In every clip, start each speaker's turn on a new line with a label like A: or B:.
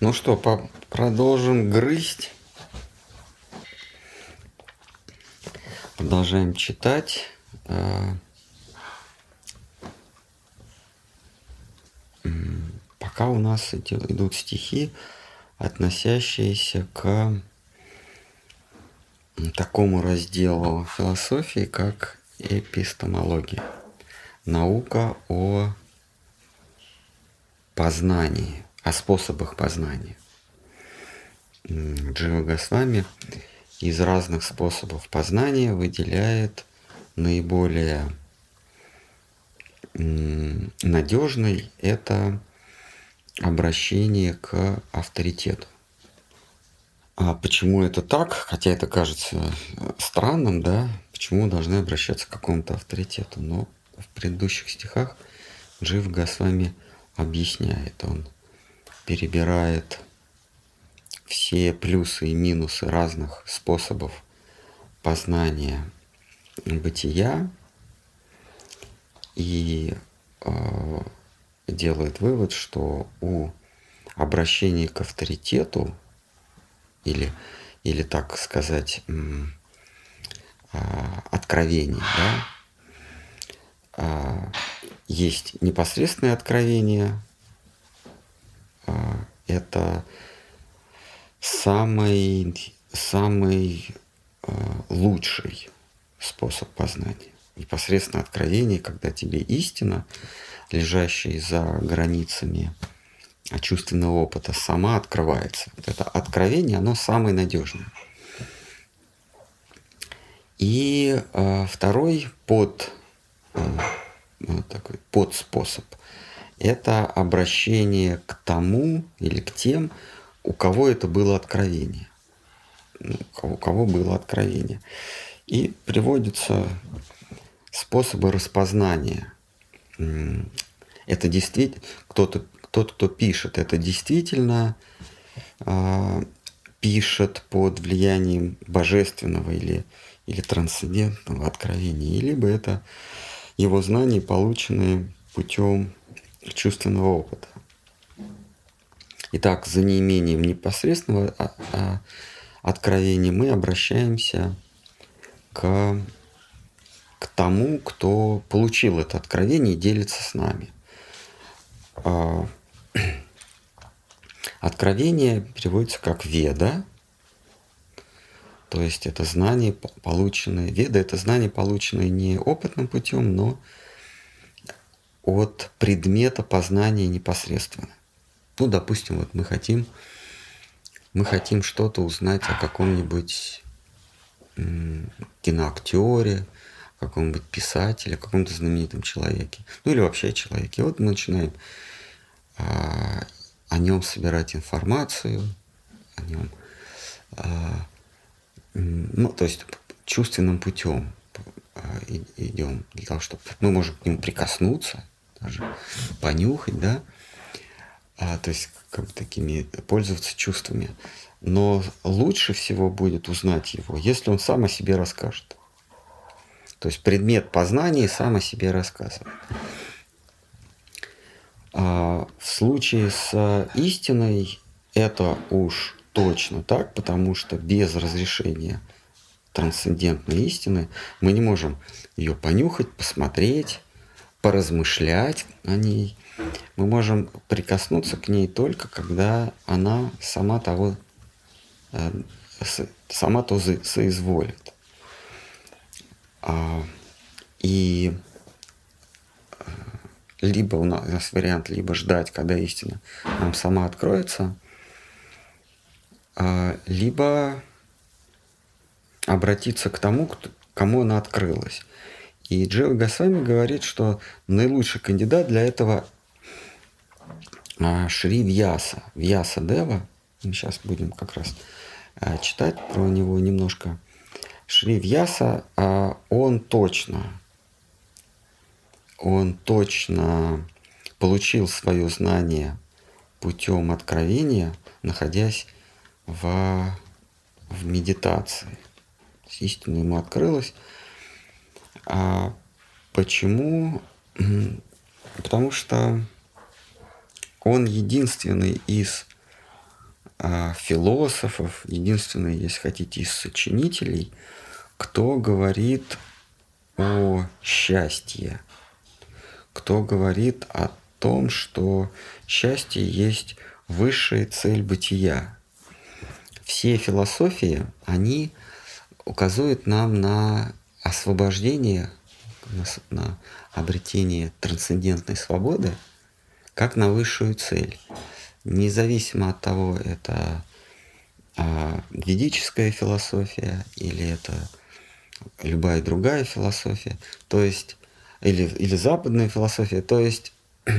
A: Ну что, по продолжим грызть. Продолжаем читать. А, пока у нас идут стихи, относящиеся к такому разделу философии, как эпистемология. Наука о познании, о способах познания. Джива Госвами из разных способов познания выделяет наиболее надежный – это обращение к авторитету. А почему это так? Хотя это кажется э, странным, да? Почему должны обращаться к какому-то авторитету? Но в предыдущих стихах Джив Госвами объясняет. Он перебирает все плюсы и минусы разных способов познания бытия и э, делает вывод, что у обращения к авторитету или, или так сказать, э, откровений, да, э, есть непосредственное откровение, это самый, самый э, лучший способ познания. Непосредственно откровение, когда тебе истина, лежащая за границами чувственного опыта, сама открывается. Вот это откровение, оно самое надежное. И э, второй под, э, такой подспособ – это обращение к тому или к тем, у кого это было откровение. Ну, у кого было откровение. И приводятся способы распознания. Это действительно, кто-то, тот, кто пишет, это действительно э, пишет под влиянием божественного или, или трансцендентного откровения, либо это его знания, полученные путем чувственного опыта. Итак, за неимением непосредственного а, а, откровения мы обращаемся к, к тому, кто получил это откровение и делится с нами. А, откровение переводится как веда, то есть это знание, полученное, веда это знание, полученное не опытным путем, но от предмета познания непосредственно. Ну, допустим, вот мы хотим, мы хотим что-то узнать о каком-нибудь киноактере, каком-нибудь писателе, каком-то знаменитом человеке, ну или вообще человеке. Вот мы начинаем а, о нем собирать информацию, о нем, а, ну, то есть чувственным путем идем для того, чтобы мы можем к нему прикоснуться, даже понюхать, да, а, то есть как бы такими пользоваться чувствами. Но лучше всего будет узнать его, если он сам о себе расскажет. То есть предмет познания сам о себе рассказывает. А в случае с истиной это уж точно так, потому что без разрешения трансцендентной истины мы не можем ее понюхать, посмотреть, поразмышлять о ней – мы можем прикоснуться к ней только, когда она сама того, э, сама то соизволит. А, и э, либо у нас вариант, либо ждать, когда истина нам сама откроется, а, либо обратиться к тому, кому она открылась. И Джива Госвами говорит, что наилучший кандидат для этого Шри Вьяса, Вьяса Дева, мы сейчас будем как раз а, читать про него немножко. Шри Вьяса, а, он точно, он точно получил свое знание путем откровения, находясь в, в медитации. Истина ему открылась. А почему? Потому что он единственный из а, философов, единственный, если хотите, из сочинителей, кто говорит о счастье, кто говорит о том, что счастье есть высшая цель бытия. Все философии, они указывают нам на освобождение, на, на обретение трансцендентной свободы, как на высшую цель. Независимо от того, это а, ведическая философия или это любая другая философия, то есть или, или западная философия, то есть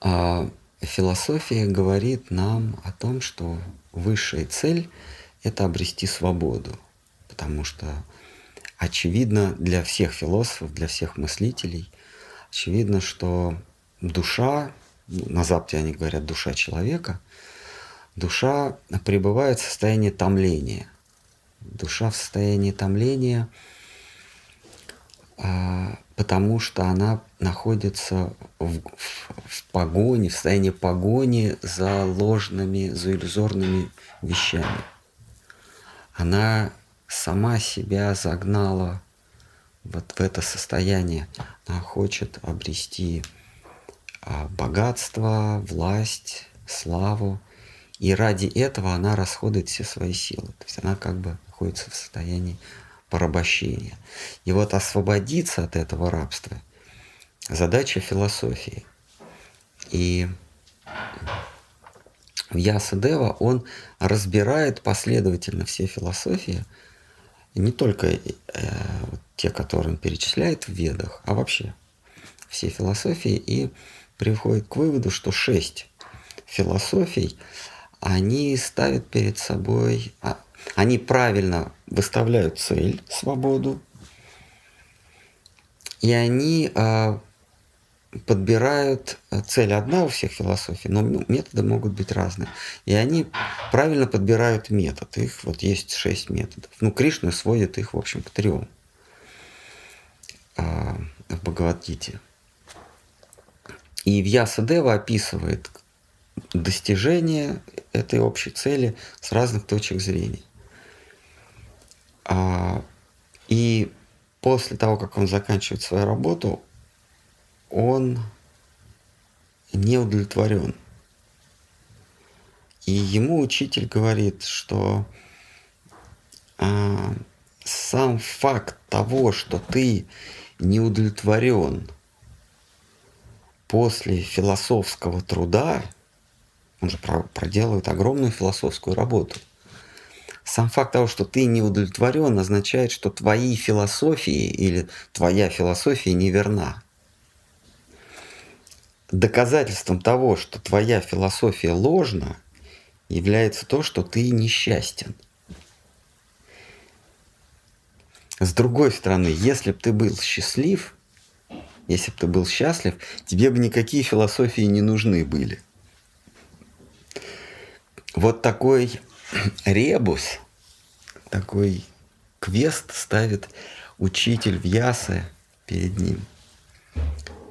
A: а, философия говорит нам о том, что высшая цель – это обрести свободу, потому что очевидно для всех философов, для всех мыслителей, очевидно, что душа, на Западе они говорят душа человека, душа пребывает в состоянии томления. Душа в состоянии томления, а, потому что она находится в, в, в погоне, в состоянии погони за ложными, за иллюзорными вещами. Она сама себя загнала вот в это состояние. Она хочет обрести а, богатство, власть, славу. И ради этого она расходует все свои силы. То есть она как бы находится в состоянии порабощения. И вот освободиться от этого рабства – задача философии. И Ясадева он разбирает последовательно все философии – не только э, те, которые он перечисляет в ведах, а вообще все философии, и приходит к выводу, что шесть философий, они ставят перед собой, а, они правильно выставляют цель, свободу, и они а, подбирают э, цель одна у всех философий, но методы могут быть разные. И они правильно подбирают метод. Их вот есть шесть методов. Ну, Кришна сводит их, в общем, к трем а, в Бхагавадгите. И Вьясадева описывает достижение этой общей цели с разных точек зрения. А, и после того, как он заканчивает свою работу, он не удовлетворен. И ему учитель говорит, что а, сам факт того, что ты не удовлетворен после философского труда, он же проделывает огромную философскую работу. Сам факт того, что ты не удовлетворен, означает, что твои философии или твоя философия неверна доказательством того, что твоя философия ложна, является то, что ты несчастен. С другой стороны, если бы ты был счастлив, если бы ты был счастлив, тебе бы никакие философии не нужны были. Вот такой ребус, такой квест ставит учитель в ясы перед ним.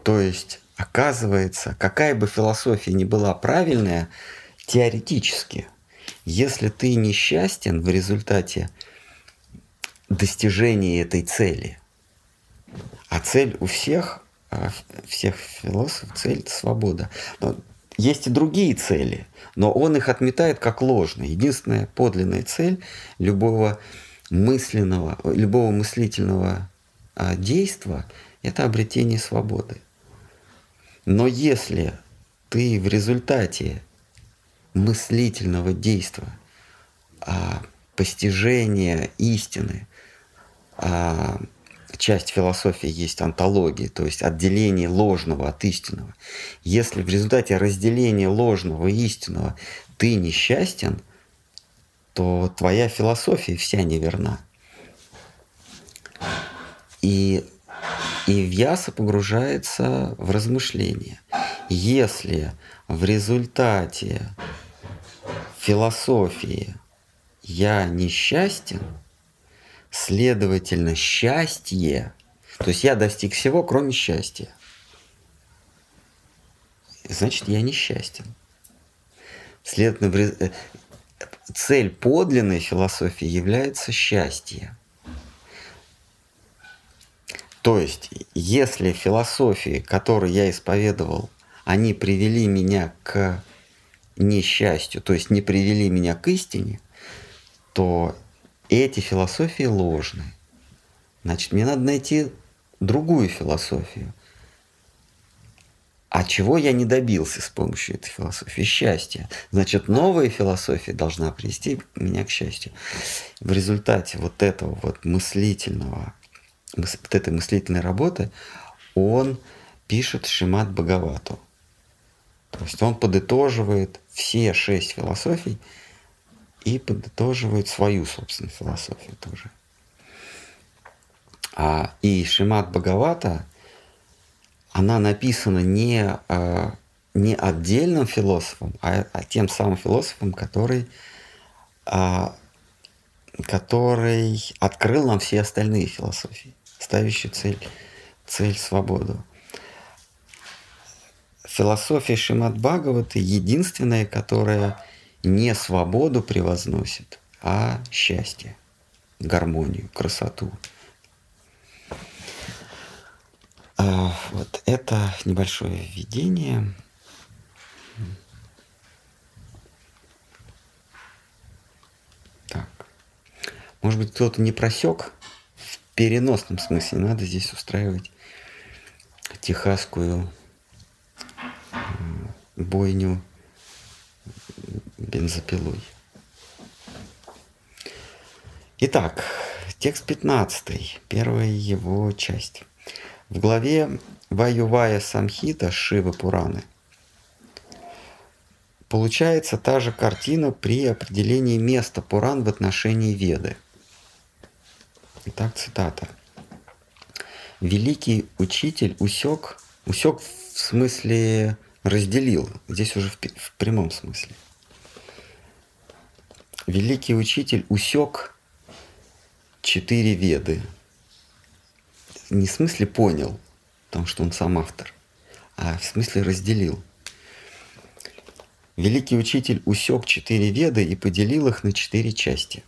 A: То есть Оказывается, какая бы философия ни была правильная, теоретически, если ты несчастен в результате достижения этой цели, а цель у всех, а, всех философов, цель – свобода. Но есть и другие цели, но он их отметает как ложные. Единственная подлинная цель любого мысленного, любого мыслительного а, действия – это обретение свободы. Но если ты в результате мыслительного действия, а, постижения истины, а, часть философии есть антология, то есть отделение ложного от истинного. Если в результате разделения ложного и истинного ты несчастен, то твоя философия вся неверна. И и Вьяса погружается в размышления. Если в результате философии я несчастен, следовательно, счастье, то есть я достиг всего, кроме счастья, значит, я несчастен. Следовательно, э, цель подлинной философии является счастье. То есть, если философии, которые я исповедовал, они привели меня к несчастью, то есть не привели меня к истине, то эти философии ложны. Значит, мне надо найти другую философию. А чего я не добился с помощью этой философии? Счастья. Значит, новая философия должна привести меня к счастью. В результате вот этого вот мыслительного, вот этой мыслительной работы он пишет Шимат Бхагавату. То есть он подытоживает все шесть философий и подытоживает свою собственную философию тоже. А, и Шимат Бхагавата, она написана не, а, не отдельным философом, а, а тем самым философом, который, а, который открыл нам все остальные философии, ставящие цель, цель свободу. Философия Шимат Бхагавата единственная, которая не свободу превозносит, а счастье, гармонию, красоту. А, вот это небольшое введение. Так. Может быть, кто-то не просек переносном смысле. Надо здесь устраивать техасскую бойню бензопилой. Итак, текст 15, первая его часть. В главе Ваювая Самхита Шивы Пураны получается та же картина при определении места Пуран в отношении Веды. Итак, цитата. Великий учитель усек, усек в смысле разделил, здесь уже в, в прямом смысле. Великий учитель усек четыре веды. Не в смысле понял, потому что он сам автор, а в смысле разделил. Великий учитель усек четыре веды и поделил их на четыре части.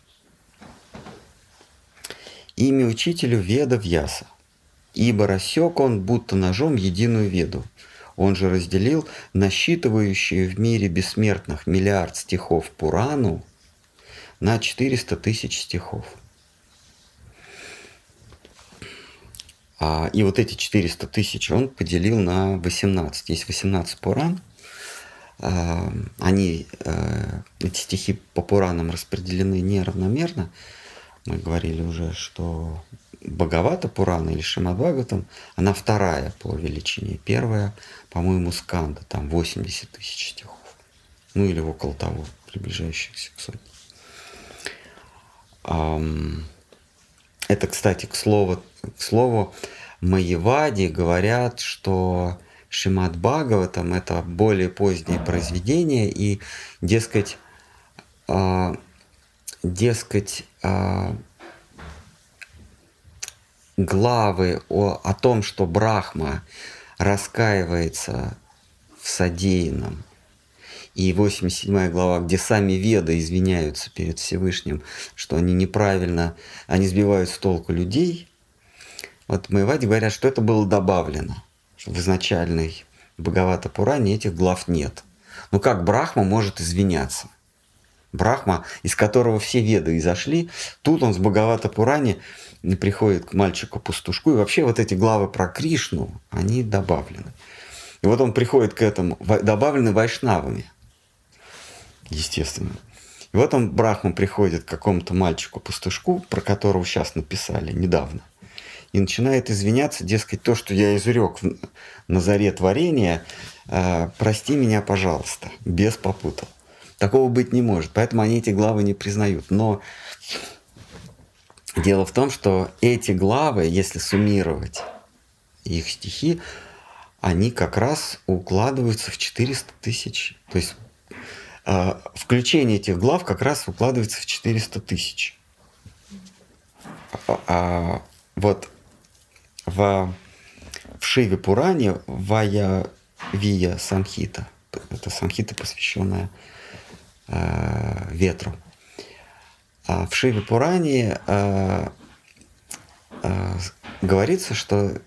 A: Имя учителю веда Вьяса, ибо рассек он будто ножом единую веду – он же разделил насчитывающие в мире бессмертных миллиард стихов Пурану на 400 тысяч стихов. А, и вот эти 400 тысяч он поделил на 18. Есть 18 Пуран. А, они, а, эти стихи по Пуранам распределены неравномерно. Мы говорили уже, что Бхагавата Пурана или Шимадбхагаватам, она вторая по величине. Первая, по-моему, Сканда, там 80 тысяч стихов. Ну или около того, приближающихся к сотне. Это, кстати, к слову, к слову Маевади говорят, что Шимат Бхагаватам это более позднее произведение, и, дескать, а, дескать, главы о, о том, что Брахма раскаивается в содеянном, и 87 глава, где сами веды извиняются перед Всевышним, что они неправильно, они сбивают с толку людей. Вот в Майваде говорят, что это было добавлено, что в изначальной Бхагавата Пуране этих глав нет. Ну как Брахма может извиняться? Брахма, из которого все веды изошли, тут он с Бхагавата Пуране приходит к мальчику-пастушку, и вообще вот эти главы про Кришну, они добавлены. И вот он приходит к этому, добавлены вайшнавами, естественно. И вот он, Брахма, приходит к какому-то мальчику-пастушку, про которого сейчас написали недавно, и начинает извиняться, дескать, то, что я изрек на заре творения, э, прости меня, пожалуйста, без попутал. Такого быть не может, поэтому они эти главы не признают. Но Дело в том, что эти главы, если суммировать их стихи, они как раз укладываются в 400 тысяч. То есть э, включение этих глав как раз укладывается в 400 тысяч. А, а, вот в, в Шиве Пуране Вая Вия Самхита, это Самхита, посвященная э, ветру. А в Шиве Пуране э, э, говорится, что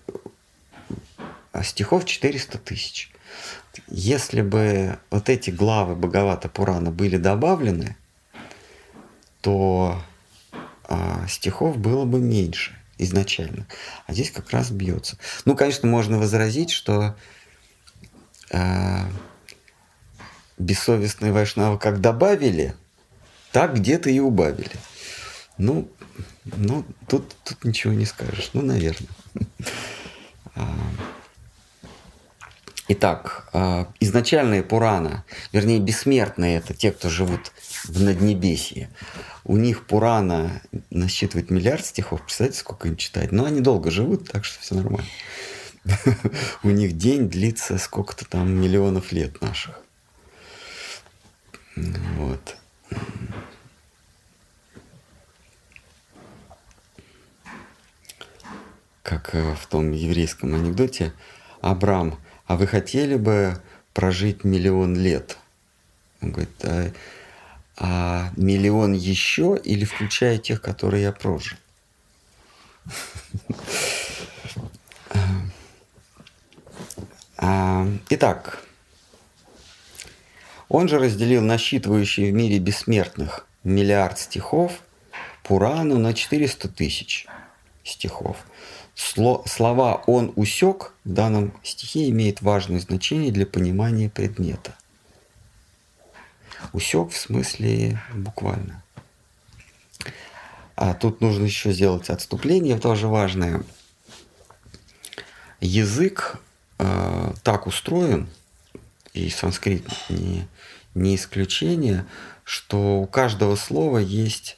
A: стихов 400 тысяч. Если бы вот эти главы Бхагавата Пурана были добавлены, то а, стихов было бы меньше изначально. А здесь как раз бьется. Ну, конечно, можно возразить, что а, бессовестные вайшнавы как добавили, так где-то и убавили. Ну, ну тут, тут ничего не скажешь. Ну, наверное. А, итак, а, изначальные Пурана, вернее, бессмертные, это те, кто живут в Наднебесье. У них Пурана насчитывает миллиард стихов. Представляете, сколько им читать? Но они долго живут, так что все нормально. У них день длится сколько-то там миллионов лет наших. Вот. Как э, в том еврейском анекдоте, Абрам, а вы хотели бы прожить миллион лет? Он говорит, а а миллион еще или включая тех, которые я прожил? Итак, он же разделил насчитывающие в мире бессмертных миллиард стихов Пурану на 400 тысяч стихов. Слова «он усек» в данном стихе имеет важное значение для понимания предмета. Усек в смысле буквально. А тут нужно еще сделать отступление, тоже важное. Язык э, так устроен, и санскрит не, не исключение, что у каждого слова есть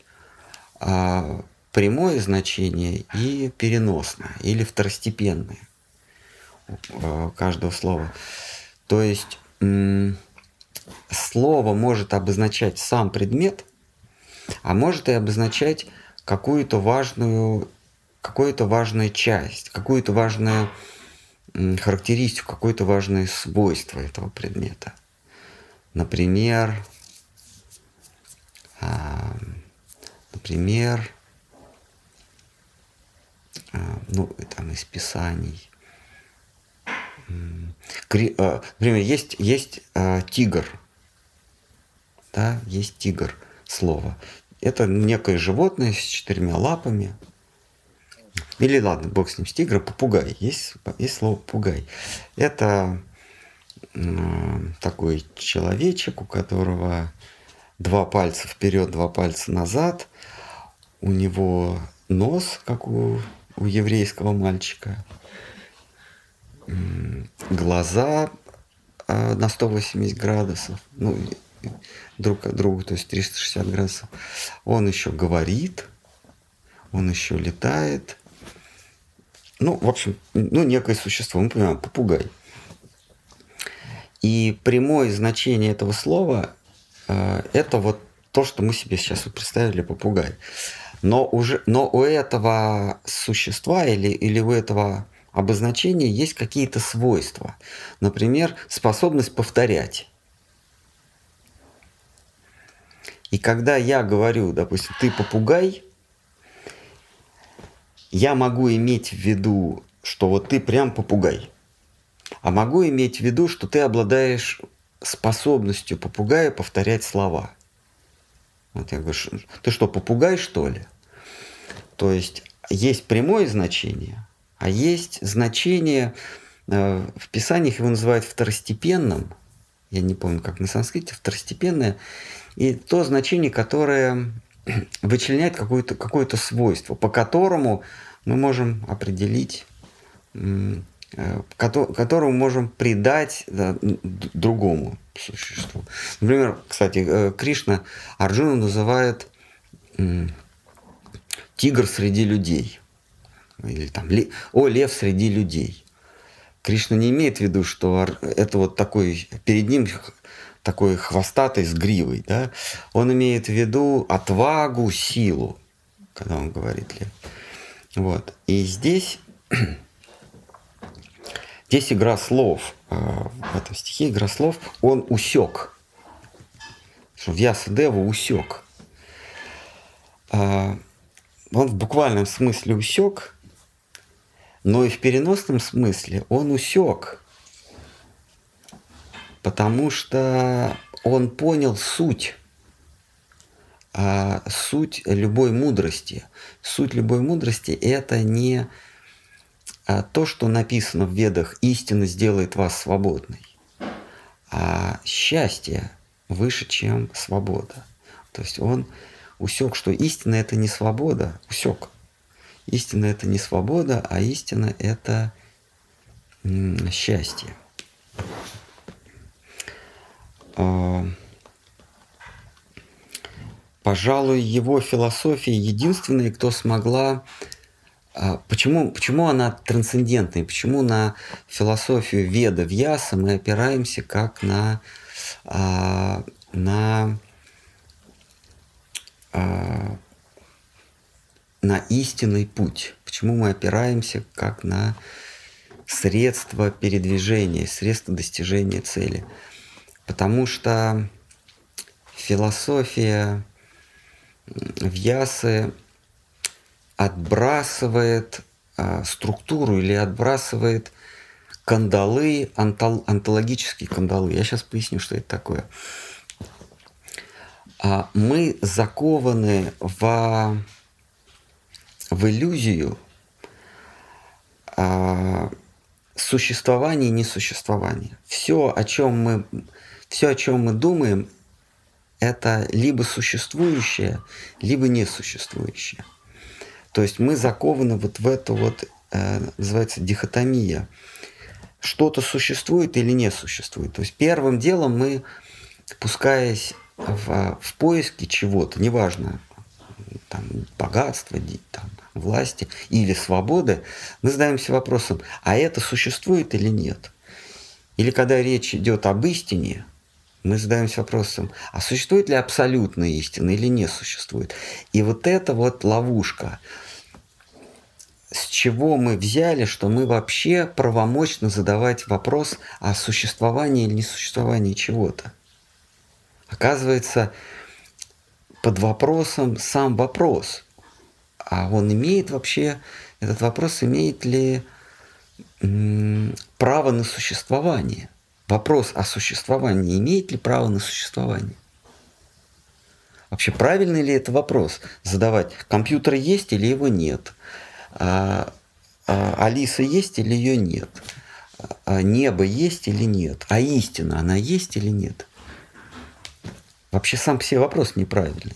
A: э, прямое значение и переносное, или второстепенное э, каждого слова. То есть слово может обозначать сам предмет, а может и обозначать какую-то важную, какую-то важную часть, какую-то важную характеристику, какое-то важное свойство этого предмета. Например, а, например, а, ну, там из Писаний, Э, например, есть, есть тигр. Да, есть тигр слово. Это некое животное с четырьмя лапами. Или ладно, бог с ним, с тигра, попугай. Есть, есть слово попугай. Это э, такой человечек, у которого два пальца вперед, два пальца назад. У него нос, как у, у еврейского мальчика глаза а, на 180 градусов, ну, друг от друга, то есть 360 градусов. Он еще говорит, он еще летает. Ну, в общем, ну, некое существо, мы понимаем, попугай. И прямое значение этого слова э, это вот то, что мы себе сейчас представили попугай. Но, уже, но у этого существа или, или у этого обозначения есть какие-то свойства. Например, способность повторять. И когда я говорю, допустим, ты попугай, я могу иметь в виду, что вот ты прям попугай. А могу иметь в виду, что ты обладаешь способностью попугая повторять слова. Вот я говорю, ты что, попугай, что ли? То есть есть прямое значение, а есть значение, э, в Писаниях его называют второстепенным, я не помню, как на санскрите, второстепенное, и то значение, которое вычленяет какое-то какое свойство, по которому мы можем определить, э, которому можем придать другому существу. Например, кстати, э, Кришна Арджуна называет тигр среди людей – или там, о, лев среди людей. Кришна не имеет в виду, что это вот такой, перед ним такой хвостатый с гривой, да? Он имеет в виду отвагу, силу, когда он говорит лев. Вот. И здесь, здесь игра слов, э, в этом стихе игра слов, он усек. что Вьясадева усек. А, он в буквальном смысле усек, но и в переносном смысле он усек, потому что он понял суть а суть любой мудрости. Суть любой мудрости – это не а, то, что написано в ведах «истина сделает вас свободной», а счастье выше, чем свобода. То есть он усек, что истина – это не свобода, усек. Истина – это не свобода, а истина – это счастье. А, пожалуй, его философия единственная, кто смогла... А, почему, почему она трансцендентная? Почему на философию Веда Вьяса мы опираемся как на, а, на, на истинный путь? Почему мы опираемся как на средство передвижения, средство достижения цели? Потому что философия Вьясы отбрасывает а, структуру или отбрасывает кандалы, антол, антологические кандалы. Я сейчас поясню, что это такое. А, мы закованы в, в иллюзию а, существования и несуществования. Все, о чем мы, все, о чем мы думаем, это либо существующее, либо несуществующее. То есть мы закованы вот в эту вот, э, называется, дихотомия. Что-то существует или не существует. То есть первым делом мы, пускаясь в, в поиске чего-то, неважно, там, богатства, там, власти или свободы, мы задаемся вопросом, а это существует или нет? Или когда речь идет об истине, мы задаемся вопросом, а существует ли абсолютная истина или не существует? И вот это вот ловушка, с чего мы взяли, что мы вообще правомочно задавать вопрос о существовании или несуществовании чего-то. Оказывается, под вопросом сам вопрос. А он имеет вообще, этот вопрос имеет ли право на существование? Вопрос о существовании имеет ли право на существование? Вообще правильный ли это вопрос задавать? Компьютер есть или его нет? А, а, Алиса есть или ее нет? А, небо есть или нет? А истина, она есть или нет? Вообще сам все вопрос неправильный.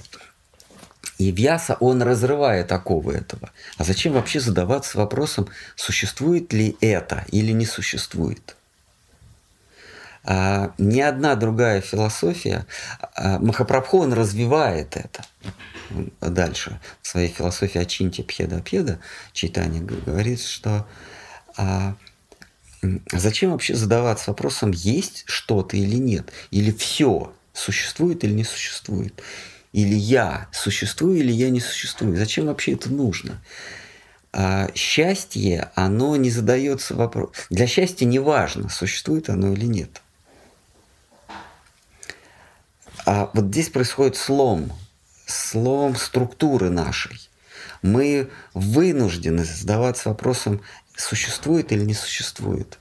A: И Вьяса, он разрывает оковы этого. А зачем вообще задаваться вопросом, существует ли это или не существует? А, ни одна другая философия, а, Махапрабху он развивает это дальше в своей философии Ачинти Пхеда Пхеда читание говорит, что а, зачем вообще задаваться вопросом, есть что-то или нет, или все существует или не существует, или я существую или я не существую, зачем вообще это нужно? А счастье, оно не задается вопрос. Для счастья не важно, существует оно или нет. А вот здесь происходит слом, слом структуры нашей. Мы вынуждены задаваться вопросом, существует или не существует.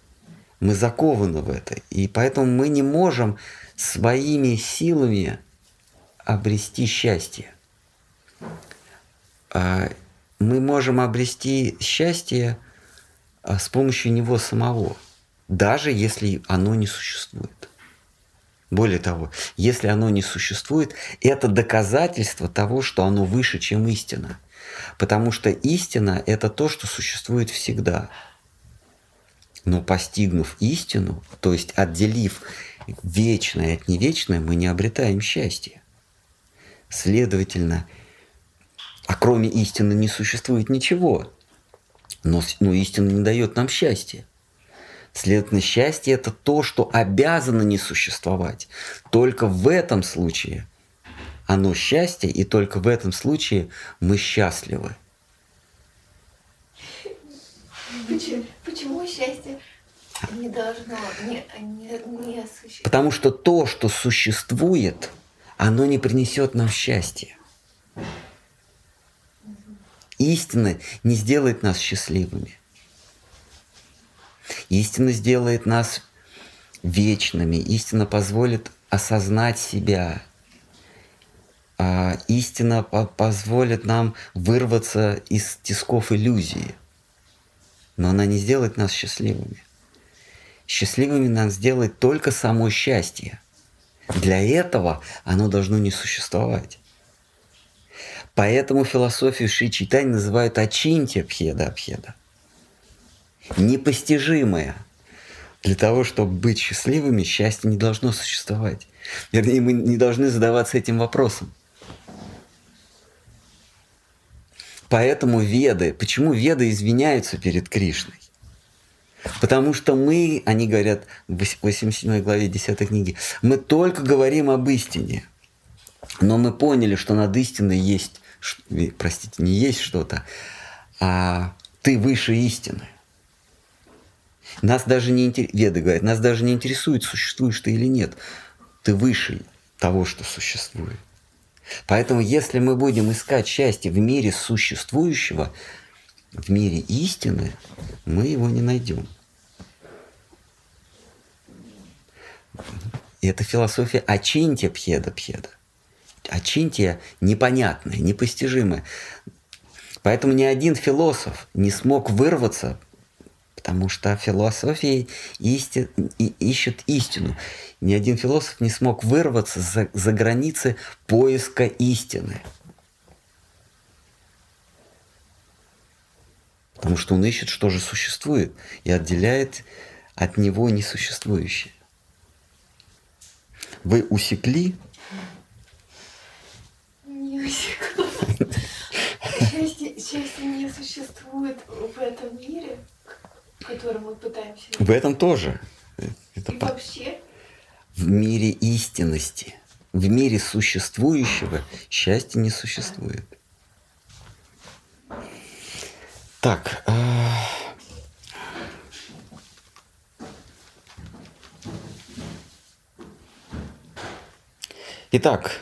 A: Мы закованы в это. И поэтому мы не можем своими силами обрести счастье. А мы можем обрести счастье а, с помощью него самого, даже если оно не существует. Более того, если оно не существует, это доказательство того, что оно выше, чем истина. Потому что истина – это то, что существует всегда. Но постигнув истину, то есть отделив вечное от невечное, мы не обретаем счастья. Следовательно, а кроме истины не существует ничего. Но, но истина не дает нам счастья. Следовательно, счастье – это то, что обязано не существовать. Только в этом случае оно счастье, и только в этом случае мы счастливы.
B: Почему, почему счастье не должно не, не, не
A: существовать? Потому что то, что существует, оно не принесет нам счастья. Истина не сделает нас счастливыми. Истина сделает нас вечными. Истина позволит осознать себя. А истина по позволит нам вырваться из тисков иллюзии. Но она не сделает нас счастливыми. Счастливыми нас сделает только само счастье. Для этого оно должно не существовать. Поэтому философию Шри Читани называют Ачинтия Пхеда Абхеда. Непостижимое. Для того, чтобы быть счастливыми, счастье не должно существовать. Вернее, мы не должны задаваться этим вопросом. Поэтому веды, почему веды извиняются перед Кришной? Потому что мы, они говорят в 87 главе 10 книги, мы только говорим об истине. Но мы поняли, что над истиной есть простите, не есть что-то, а ты выше истины. Нас даже не интересует, веды говорят, нас даже не интересует, существуешь ты или нет. Ты выше того, что существует. Поэтому если мы будем искать счастье в мире существующего, в мире истины, мы его не найдем. И это философия Ачинтия Пхеда Пхеда. Очинтия непонятное, непостижимое. Поэтому ни один философ не смог вырваться, потому что философия исти, ищет истину. Ни один философ не смог вырваться за, за границы поиска истины. Потому что он ищет, что же существует, и отделяет от него несуществующее. Вы усекли
B: Счастье, счастье не существует в этом мире, в котором мы пытаемся...
A: В этом тоже.
B: Это И по... вообще?
A: В мире истинности, в мире существующего счастья не существует. Так. Э... Итак,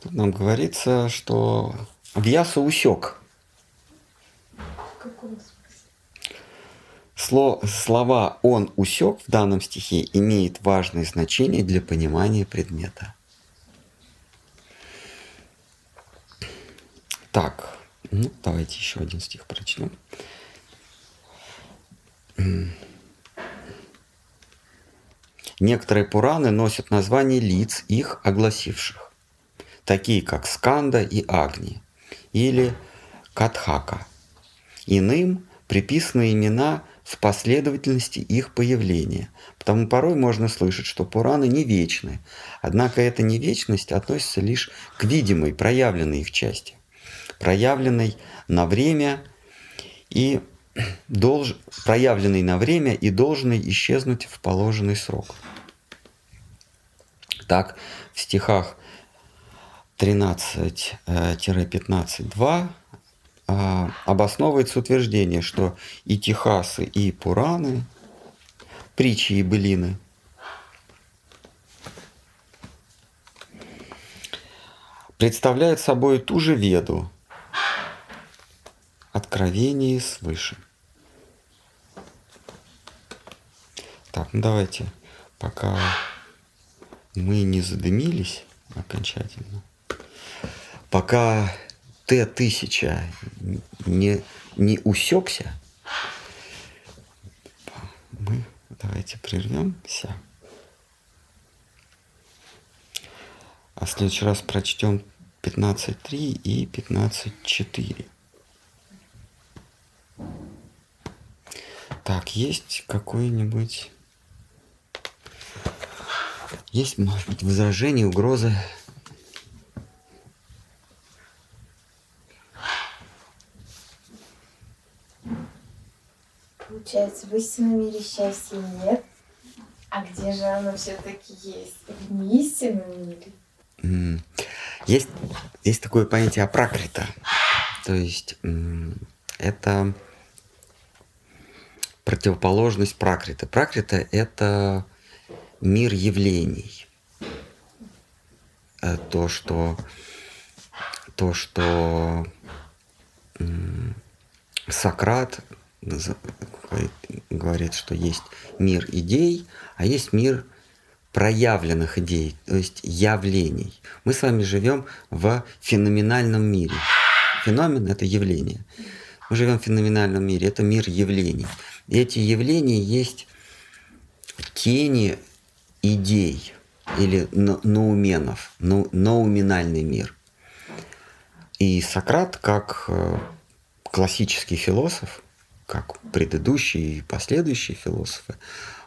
A: Тут нам говорится, что Вьяса усек. Сло, слова «он усек» в данном стихе имеет важное значение для понимания предмета. Так, ну давайте еще один стих прочтем. Некоторые Пураны носят название лиц, их огласивших такие как Сканда и Агни, или Катхака. Иным приписаны имена в последовательности их появления. Потому порой можно слышать, что Пураны не вечны, однако эта невечность относится лишь к видимой, проявленной их части, проявленной на время и долж... проявленной на время и должной исчезнуть в положенный срок. Так, в стихах 13-15.2 а, обосновывается утверждение, что и Техасы, и Пураны, притчи и былины представляют собой ту же веду, откровение свыше. Так, ну давайте, пока мы не задымились окончательно, пока Т-1000 не, не усекся, мы давайте прервемся. А в следующий раз прочтем 15.3 и 15.4. Так, есть какое-нибудь... Есть, может быть, возражение, угроза
B: Получается, в истинном мире счастья нет. А где же оно все-таки есть? В неистинном мире?
A: Есть, есть такое понятие апракрита. То есть это противоположность пракрита. Пракрита – это мир явлений. э, то, что то, что Сократ говорит, говорит, что есть мир идей, а есть мир проявленных идей, то есть явлений. Мы с вами живем в феноменальном мире. Феномен – это явление. Мы живем в феноменальном мире, это мир явлений. И эти явления есть тени идей или ноуменов, ноуминальный мир. И Сократ, как э, классический философ, как предыдущие и последующие философы,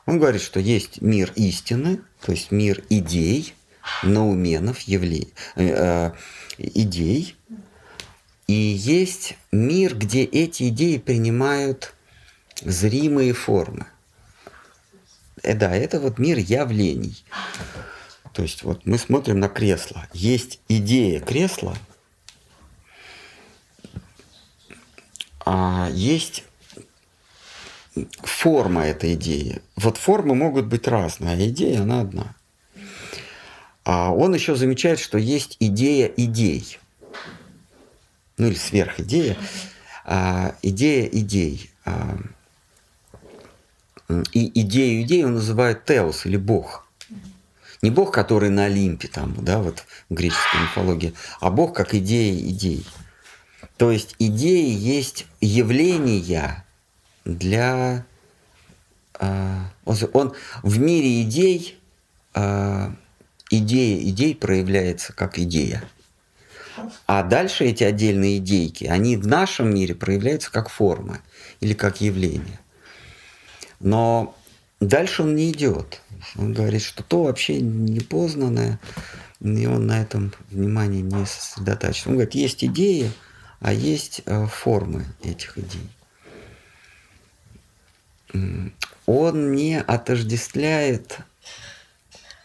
A: он говорит, что есть мир истины, то есть мир идей, науменов, явлений, э, э, идей, и есть мир, где эти идеи принимают зримые формы. Э, да, это вот мир явлений. То есть вот мы смотрим на кресло. Есть идея кресла, а есть форма этой идеи. Вот формы могут быть разные, а идея она одна. А он еще замечает, что есть идея идей. Ну или сверхидея. А, идея идей. А, и идею идей он называет теос или бог. Не бог, который на Олимпе, там, да, вот в греческой мифологии, а бог как идея идей. То есть идеи есть явления для... Э, он в мире идей, э, идея идей проявляется как идея. А дальше эти отдельные идейки, они в нашем мире проявляются как формы или как явления. Но дальше он не идет. Он говорит, что то вообще непознанное, и он на этом внимание не сосредотачивает. Он говорит, есть идеи, а есть э, формы этих идей. Он не отождествляет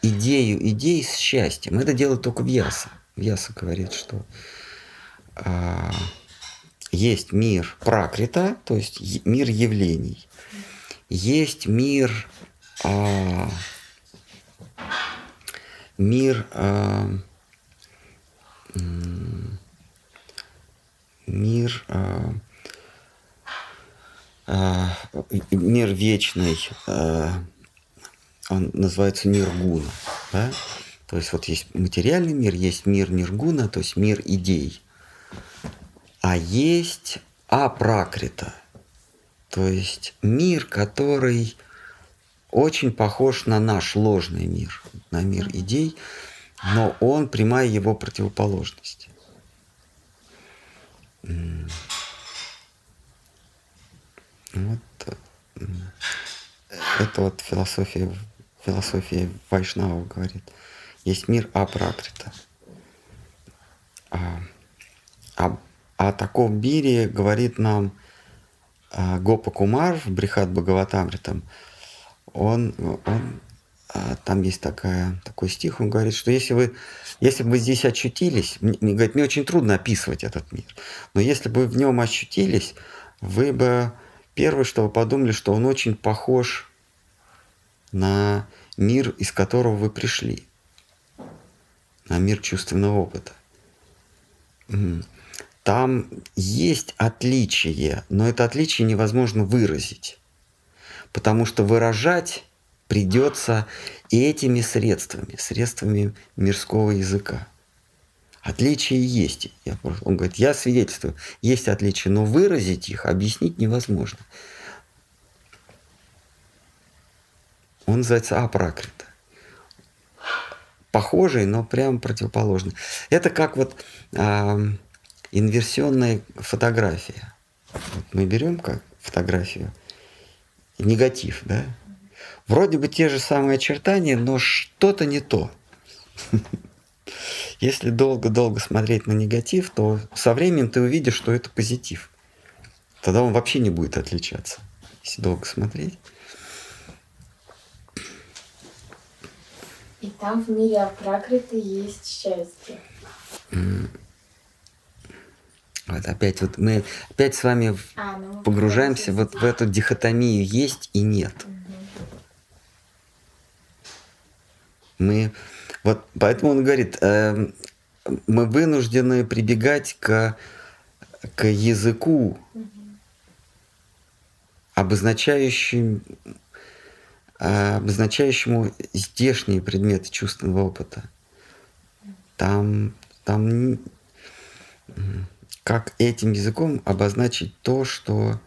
A: идею идей с счастьем. Это делает только Вьяса. Вьяса говорит, что а, есть мир пракрита, то есть мир явлений. Есть мир а, мир а, мир, э, мир вечный, э, он называется ниргуна. Да? То есть вот есть материальный мир, есть мир ниргуна, то есть мир идей. А есть апракрита, то есть мир, который очень похож на наш ложный мир, на мир идей, но он прямая его противоположность. Вот это вот философия, философия Вайшнава говорит. Есть мир апракрита. А, а, о таком мире говорит нам а, Гопа Кумар в Брихат Бхагаватамритам. Он, он а, там есть такая, такой стих, он говорит, что если вы, если бы здесь очутились, мне, говорит, мне очень трудно описывать этот мир, но если бы в нем очутились, вы бы первое, что вы подумали, что он очень похож на мир, из которого вы пришли, на мир чувственного опыта. Там есть отличие, но это отличие невозможно выразить, потому что выражать придется и этими средствами, средствами мирского языка. Отличия есть. Я, он говорит, я свидетельствую, есть отличия, но выразить их, объяснить невозможно. Он называется апракрита. Похожий, но прямо противоположный. Это как вот э, инверсионная фотография. Вот мы берем как фотографию, негатив, да, Вроде бы те же самые очертания, но что-то не то. Если долго-долго смотреть на негатив, то со временем ты увидишь, что это позитив. Тогда он вообще не будет отличаться, если долго смотреть.
B: И там в мире Апракриты есть счастье.
A: Вот опять вот мы опять с вами а, ну, погружаемся вот в эту дихотомию есть и нет. Mm. Мы Вот поэтому он говорит, э, мы вынуждены прибегать к, к языку, обозначающим, обозначающему здешние предметы чувственного опыта. Там, там как этим языком обозначить то, что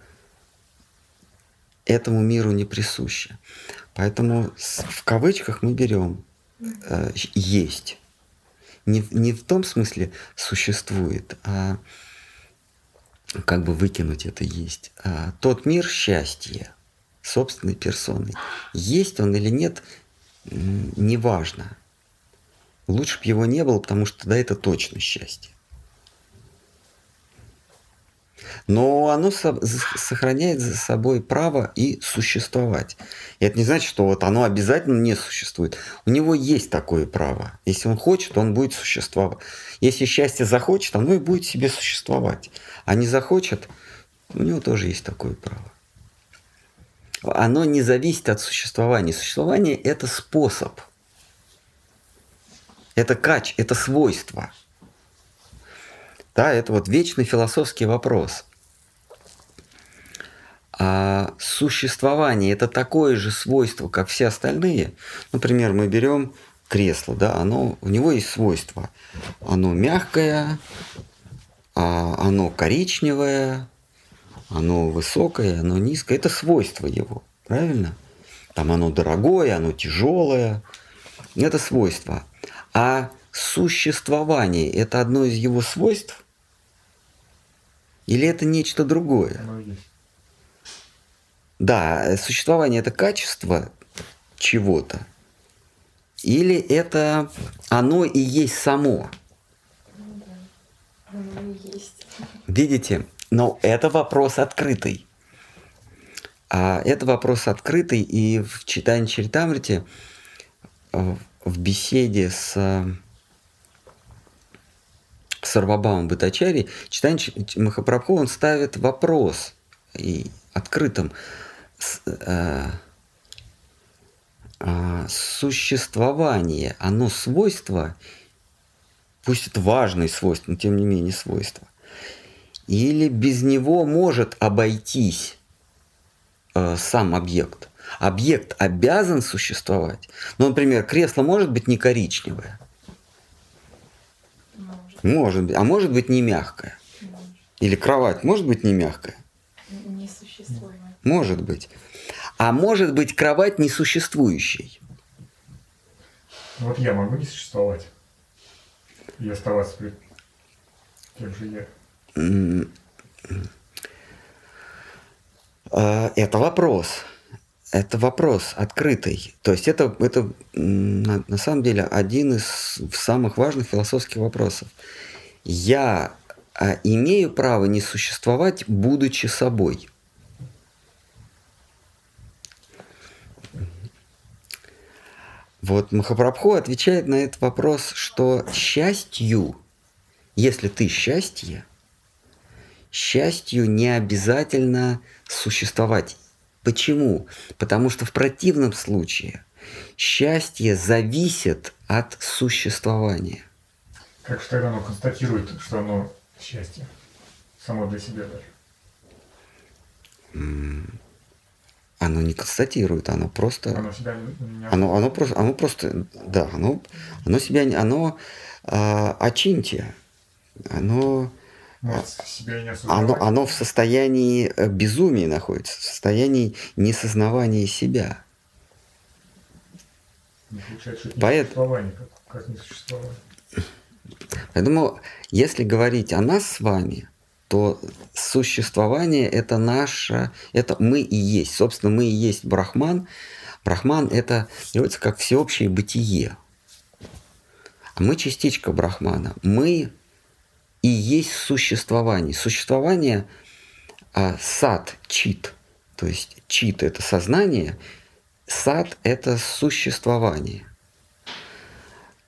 A: этому миру не присуще. Поэтому в кавычках мы берем э, есть. Не, не в том смысле существует, а как бы выкинуть это есть. А тот мир счастья собственной персоной. Есть он или нет, неважно. Лучше бы его не было, потому что тогда это точно счастье. Но оно сохраняет за собой право и существовать. И это не значит, что вот оно обязательно не существует. У него есть такое право. Если он хочет, он будет существовать. Если счастье захочет, оно и будет себе существовать. А не захочет, у него тоже есть такое право. Оно не зависит от существования. Существование – это способ. Это кач, это свойство. Да, это вот вечный философский вопрос. А существование – это такое же свойство, как все остальные. Например, мы берем кресло, да, оно, у него есть свойства. Оно мягкое, а оно коричневое, оно высокое, оно низкое. Это свойство его, правильно? Там оно дорогое, оно тяжелое. Это свойство. А существование – это одно из его свойств? Или это нечто другое? Да, существование – это качество чего-то. Или это оно и есть само?
B: Да, оно и есть.
A: Видите? Но это вопрос открытый. А это вопрос открытый, и в читании Чаритамрити, э, в беседе с Сарвабамом Батачари, читание Махапрабху, он ставит вопрос и открытым. Э, а, существование, оно свойство, пусть это важное свойство, но тем не менее свойство, или без него может обойтись э, сам объект. Объект обязан существовать. Ну, например, кресло может быть не коричневое. Может. быть. А может быть не. Может. Или кровать может быть не мягкая.
B: Несуществуемая.
A: Может быть. А может быть кровать несуществующей.
C: Вот я могу не существовать и оставаться при тем же я.
A: А, это вопрос. Это вопрос открытый. То есть это, это на, на самом деле один из самых важных философских вопросов. Я а, имею право не существовать, будучи собой. Вот Махапрабху отвечает на этот вопрос, что счастью, если ты счастье, счастью не обязательно существовать. Почему? Потому что в противном случае счастье зависит от существования.
C: Как же тогда оно констатирует, что оно счастье? Само для себя
A: даже оно не констатирует, оно просто...
C: Оно себя не...
A: Оно, оно просто, оно просто, да, оно, оно себя, оно а, очиньте, оно...
C: Может, себя не
A: оно, оно в состоянии э, безумия находится, в состоянии несознавания себя.
C: Не получается, что это Поэт... существование, как, как.
A: Поэтому, если говорить о нас с вами, то существование это наше, это мы и есть. Собственно, мы и есть Брахман. Брахман это переводится как всеобщее бытие. А мы частичка Брахмана. Мы и есть существование. Существование а, сад, чит. То есть чит это сознание, сад это существование.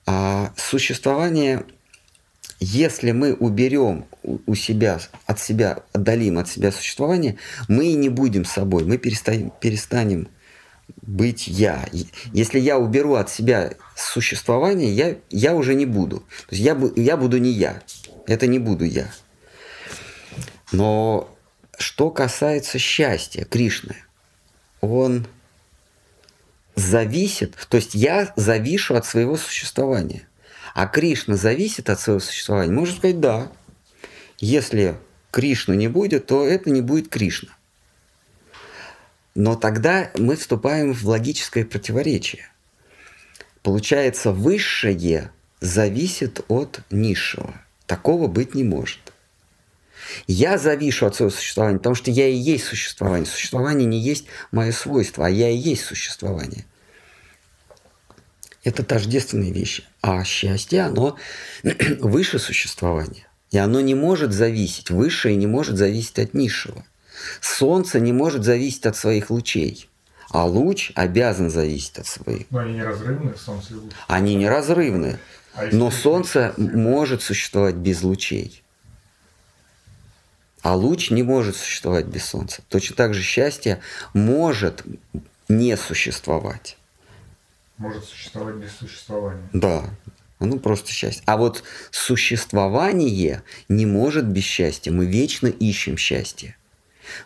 A: А существование если мы уберем у себя, от себя, отдалим от себя существование, мы и не будем собой, мы перестанем, перестанем быть я. Если я уберу от себя существование, я, я уже не буду. То есть я, я буду не я. Это не буду я. Но что касается счастья, Кришны, он зависит, то есть я завишу от своего существования. А Кришна зависит от своего существования. Можно сказать, да. Если Кришны не будет, то это не будет Кришна. Но тогда мы вступаем в логическое противоречие. Получается, высшее зависит от низшего. Такого быть не может. Я завишу от своего существования, потому что я и есть существование. Существование не есть мое свойство, а я и есть существование. Это тождественные вещи. А счастье, оно выше существования. И оно не может зависеть, высшее не может зависеть от низшего. Солнце не может зависеть от своих лучей. А луч обязан зависеть от своих.
C: Но они неразрывны, Солнце и луч.
A: Они неразрывны. А но Солнце может существовать без лучей. А луч не может существовать без Солнца. Точно так же счастье может не существовать.
C: Может существовать без существования.
A: Да. Ну, просто счастье. А вот существование не может без счастья. Мы вечно ищем счастье.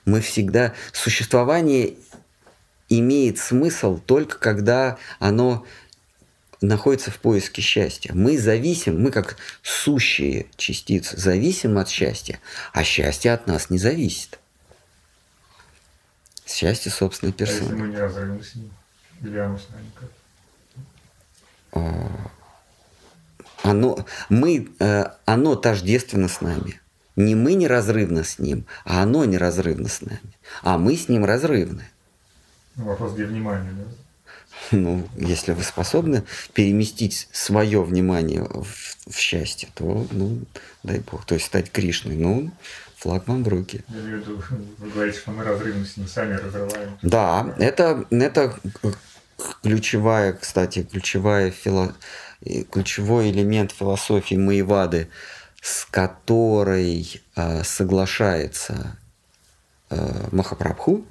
A: Мы всегда... Существование имеет смысл только когда оно находится в поиске счастья. Мы зависим, мы как сущие частицы зависим от счастья, а счастье от нас не зависит. Счастье собственной персоны. А
C: если мы не разрывны с ним? Или оно с нами как? А,
A: оно, мы, э, оно тождественно с нами. Не мы неразрывно с ним, а оно неразрывно с нами. А мы с ним разрывны.
C: Ну, вопрос где внимание, да?
A: Ну, если вы способны переместить свое внимание в, в счастье, то, ну, дай бог, то есть стать Кришной, ну, флаг вам в руки.
C: Я имею в виду, вы говорите, что мы разрывны с ним, сами разрываем.
A: Да, это, это ключевая, кстати, ключевая фило... ключевой элемент философии Маевады, с которой э, соглашается э, Махапрабху.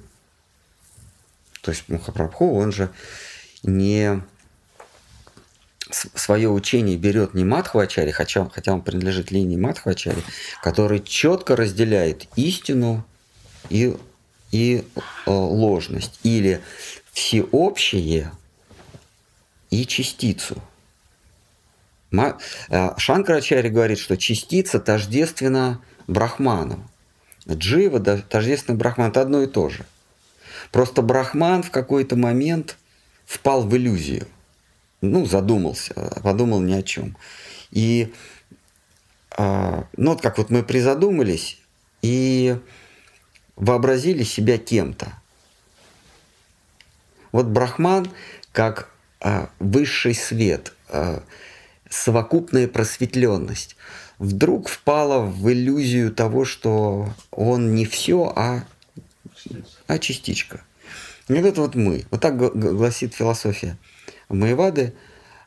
A: То есть Махапрабху, он же не свое учение берет не Мадхвачари, хотя, хотя он принадлежит линии Мадхвачари, который четко разделяет истину и, и э, ложность. Или всеобщее и частицу. Э, Шанкарачари говорит, что частица тождественна брахману. Джива тождественно брахман – это одно и то же. Просто брахман в какой-то момент впал в иллюзию. Ну, задумался, подумал ни о чем. И а, ну, вот как вот мы призадумались и вообразили себя кем-то. Вот Брахман как а, высший свет, а, совокупная просветленность, вдруг впала в иллюзию того, что он не все, а, а частичка. И вот это вот мы. Вот так гласит философия Маевады,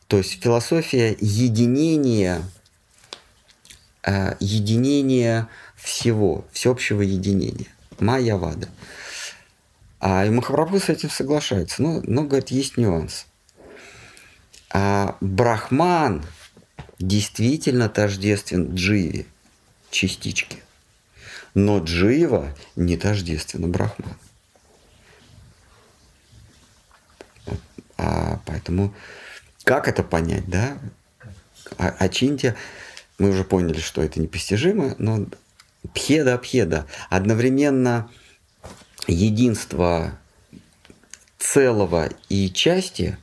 A: то есть философия единения, а, единения всего, всеобщего единения. Майявада. А и Махапрабху с этим соглашается. Но, но говорит, есть нюанс. А Брахман действительно тождествен Дживе, частичке. Но Джива не тождественно Брахман. А, поэтому как это понять, да? А, Ачинтия, мы уже поняли, что это непостижимо, но пхеда-пхеда. Одновременно единство целого и части,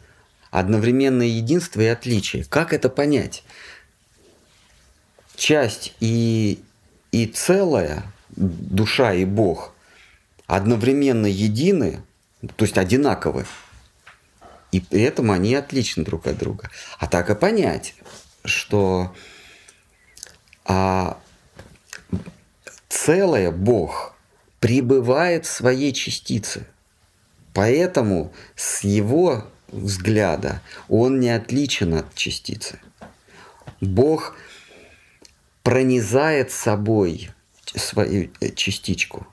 A: одновременное единство и отличие. Как это понять? Часть и, и целое, душа и Бог, одновременно едины, то есть одинаковы, и при этом они отличны друг от друга. А так и понять, что а, целое Бог – пребывает в своей частице. Поэтому с его взгляда он не отличен от частицы. Бог пронизает собой свою э, частичку.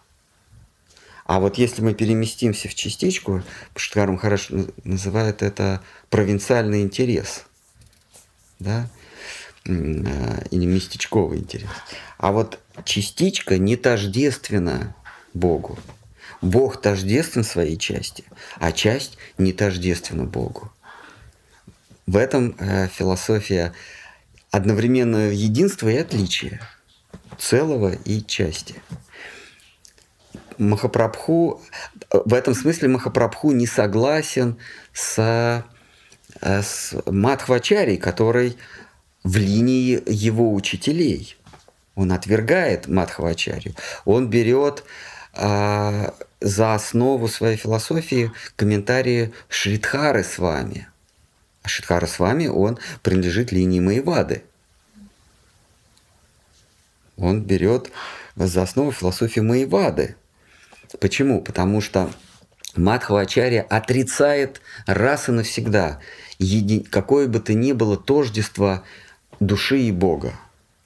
A: А вот если мы переместимся в частичку, Пушкарм хорошо называет это провинциальный интерес, да, э, или местечковый интерес. А вот частичка не тождественна Богу. Бог тождествен своей части, а часть не тождественна Богу. В этом э, философия одновременно единства и отличия целого и части. Махапрабху, в этом смысле Махапрабху не согласен с, э, с Мадхвачари, который в линии его учителей. Он отвергает Мадхвачарию. Он берет а, за основу своей философии комментарии Шридхары с вами. А Шридхара с вами, он принадлежит линии Маевады. Он берет за основу философии Маевады. Почему? Потому что Мадхвачарья отрицает раз и навсегда еди... какое бы то ни было тождество души и Бога.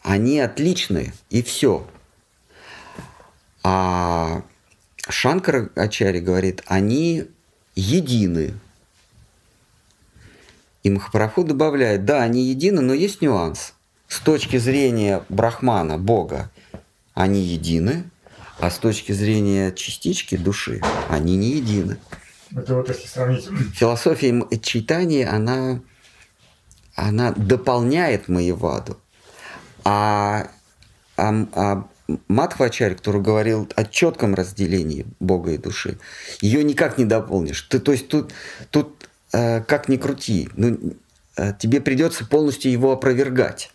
A: Они отличны, и все. А Шанкар Ачари говорит, они едины. И Махапрабху добавляет, да, они едины, но есть нюанс. С точки зрения Брахмана, Бога, они едины, а с точки зрения частички души они не едины.
C: Это вот если сравнить...
A: Философия читания, она, она дополняет Маеваду. А, а, а Мадхвачарь, который говорил о четком разделении Бога и души, ее никак не дополнишь. Ты, то есть тут, тут э, как ни крути, ну, э, тебе придется полностью его опровергать.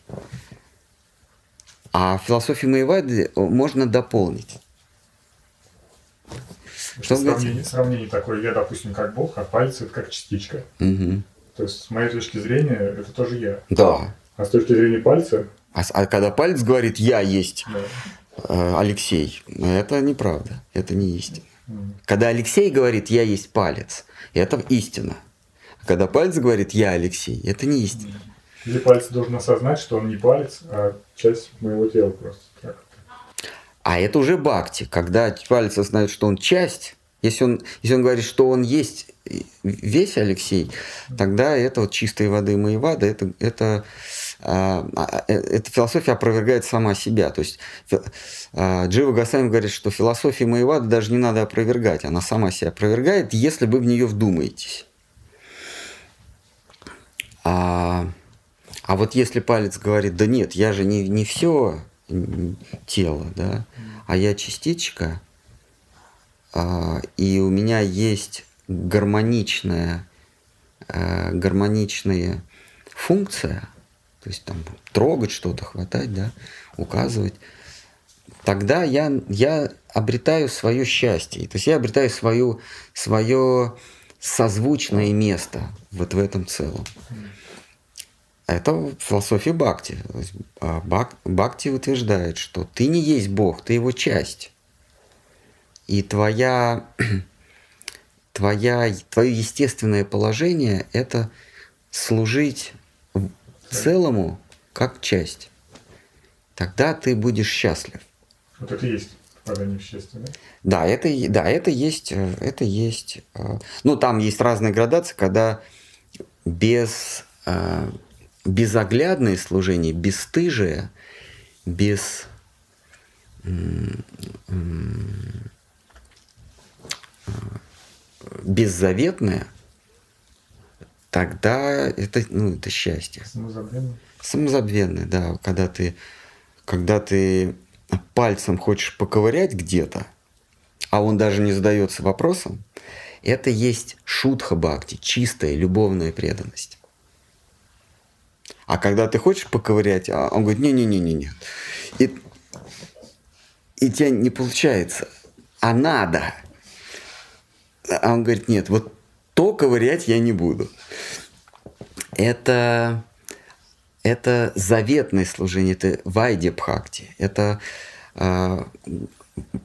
A: А философию Маевады можно дополнить.
C: Что сравнение, сравнение такое, я, допустим, как Бог, а пальцы это как частичка.
A: Угу.
C: То есть, с моей точки зрения, это тоже я.
A: Да.
C: А с точки зрения пальца...
A: А, а когда палец говорит «я есть
C: Да.
A: Э, Алексей», это неправда, это не истина. Когда Алексей говорит «я есть палец», это истина. А когда палец говорит «я Алексей», это не истина.
C: Или палец должен осознать, что он не палец, а часть моего тела просто. Так.
A: А это уже бхакти, когда палец осознает, что он часть, если он, если он говорит, что он есть весь Алексей, тогда это вот чистой воды Маевада, это, это, эта философия опровергает сама себя. То есть а, Джива Гасами говорит, что философия Маевада даже не надо опровергать, она сама себя опровергает, если вы в нее вдумаетесь. А, а вот если палец говорит, да нет, я же не, не все тело, да, а я частичка, а, и у меня есть гармоничная, э, гармоничная функция, то есть там трогать что-то, хватать, да, указывать, тогда я, я обретаю свое счастье. То есть я обретаю свою, свое созвучное место вот в этом целом. Это философия Бхакти. А, Бхак- Бхакти утверждает, что ты не есть Бог, ты его часть. И твоя, твоя, твое естественное положение – это служить целому как часть. Тогда ты будешь счастлив.
C: Вот это и есть попадание в счастье, да?
A: Да, это, да, это есть, э, это есть. э, Ну, там есть разные градации, когда без э, безоглядное служение, бесстыжие, без беззаветное, тогда это, ну, это счастье.
C: Самозабвенно.
A: Самозабвенный, да, когда ты, когда ты пальцем хочешь поковырять где-то, а он даже не задается вопросом, это есть шутха бхакти, чистая любовная преданность. А когда ты хочешь поковырять, а он говорит, не-не-не-не-не. И, и тебя не получается, а надо. А он говорит, нет, вот то ковырять я не буду. Это это заветное служение, это Вайдя Бхакти, это э,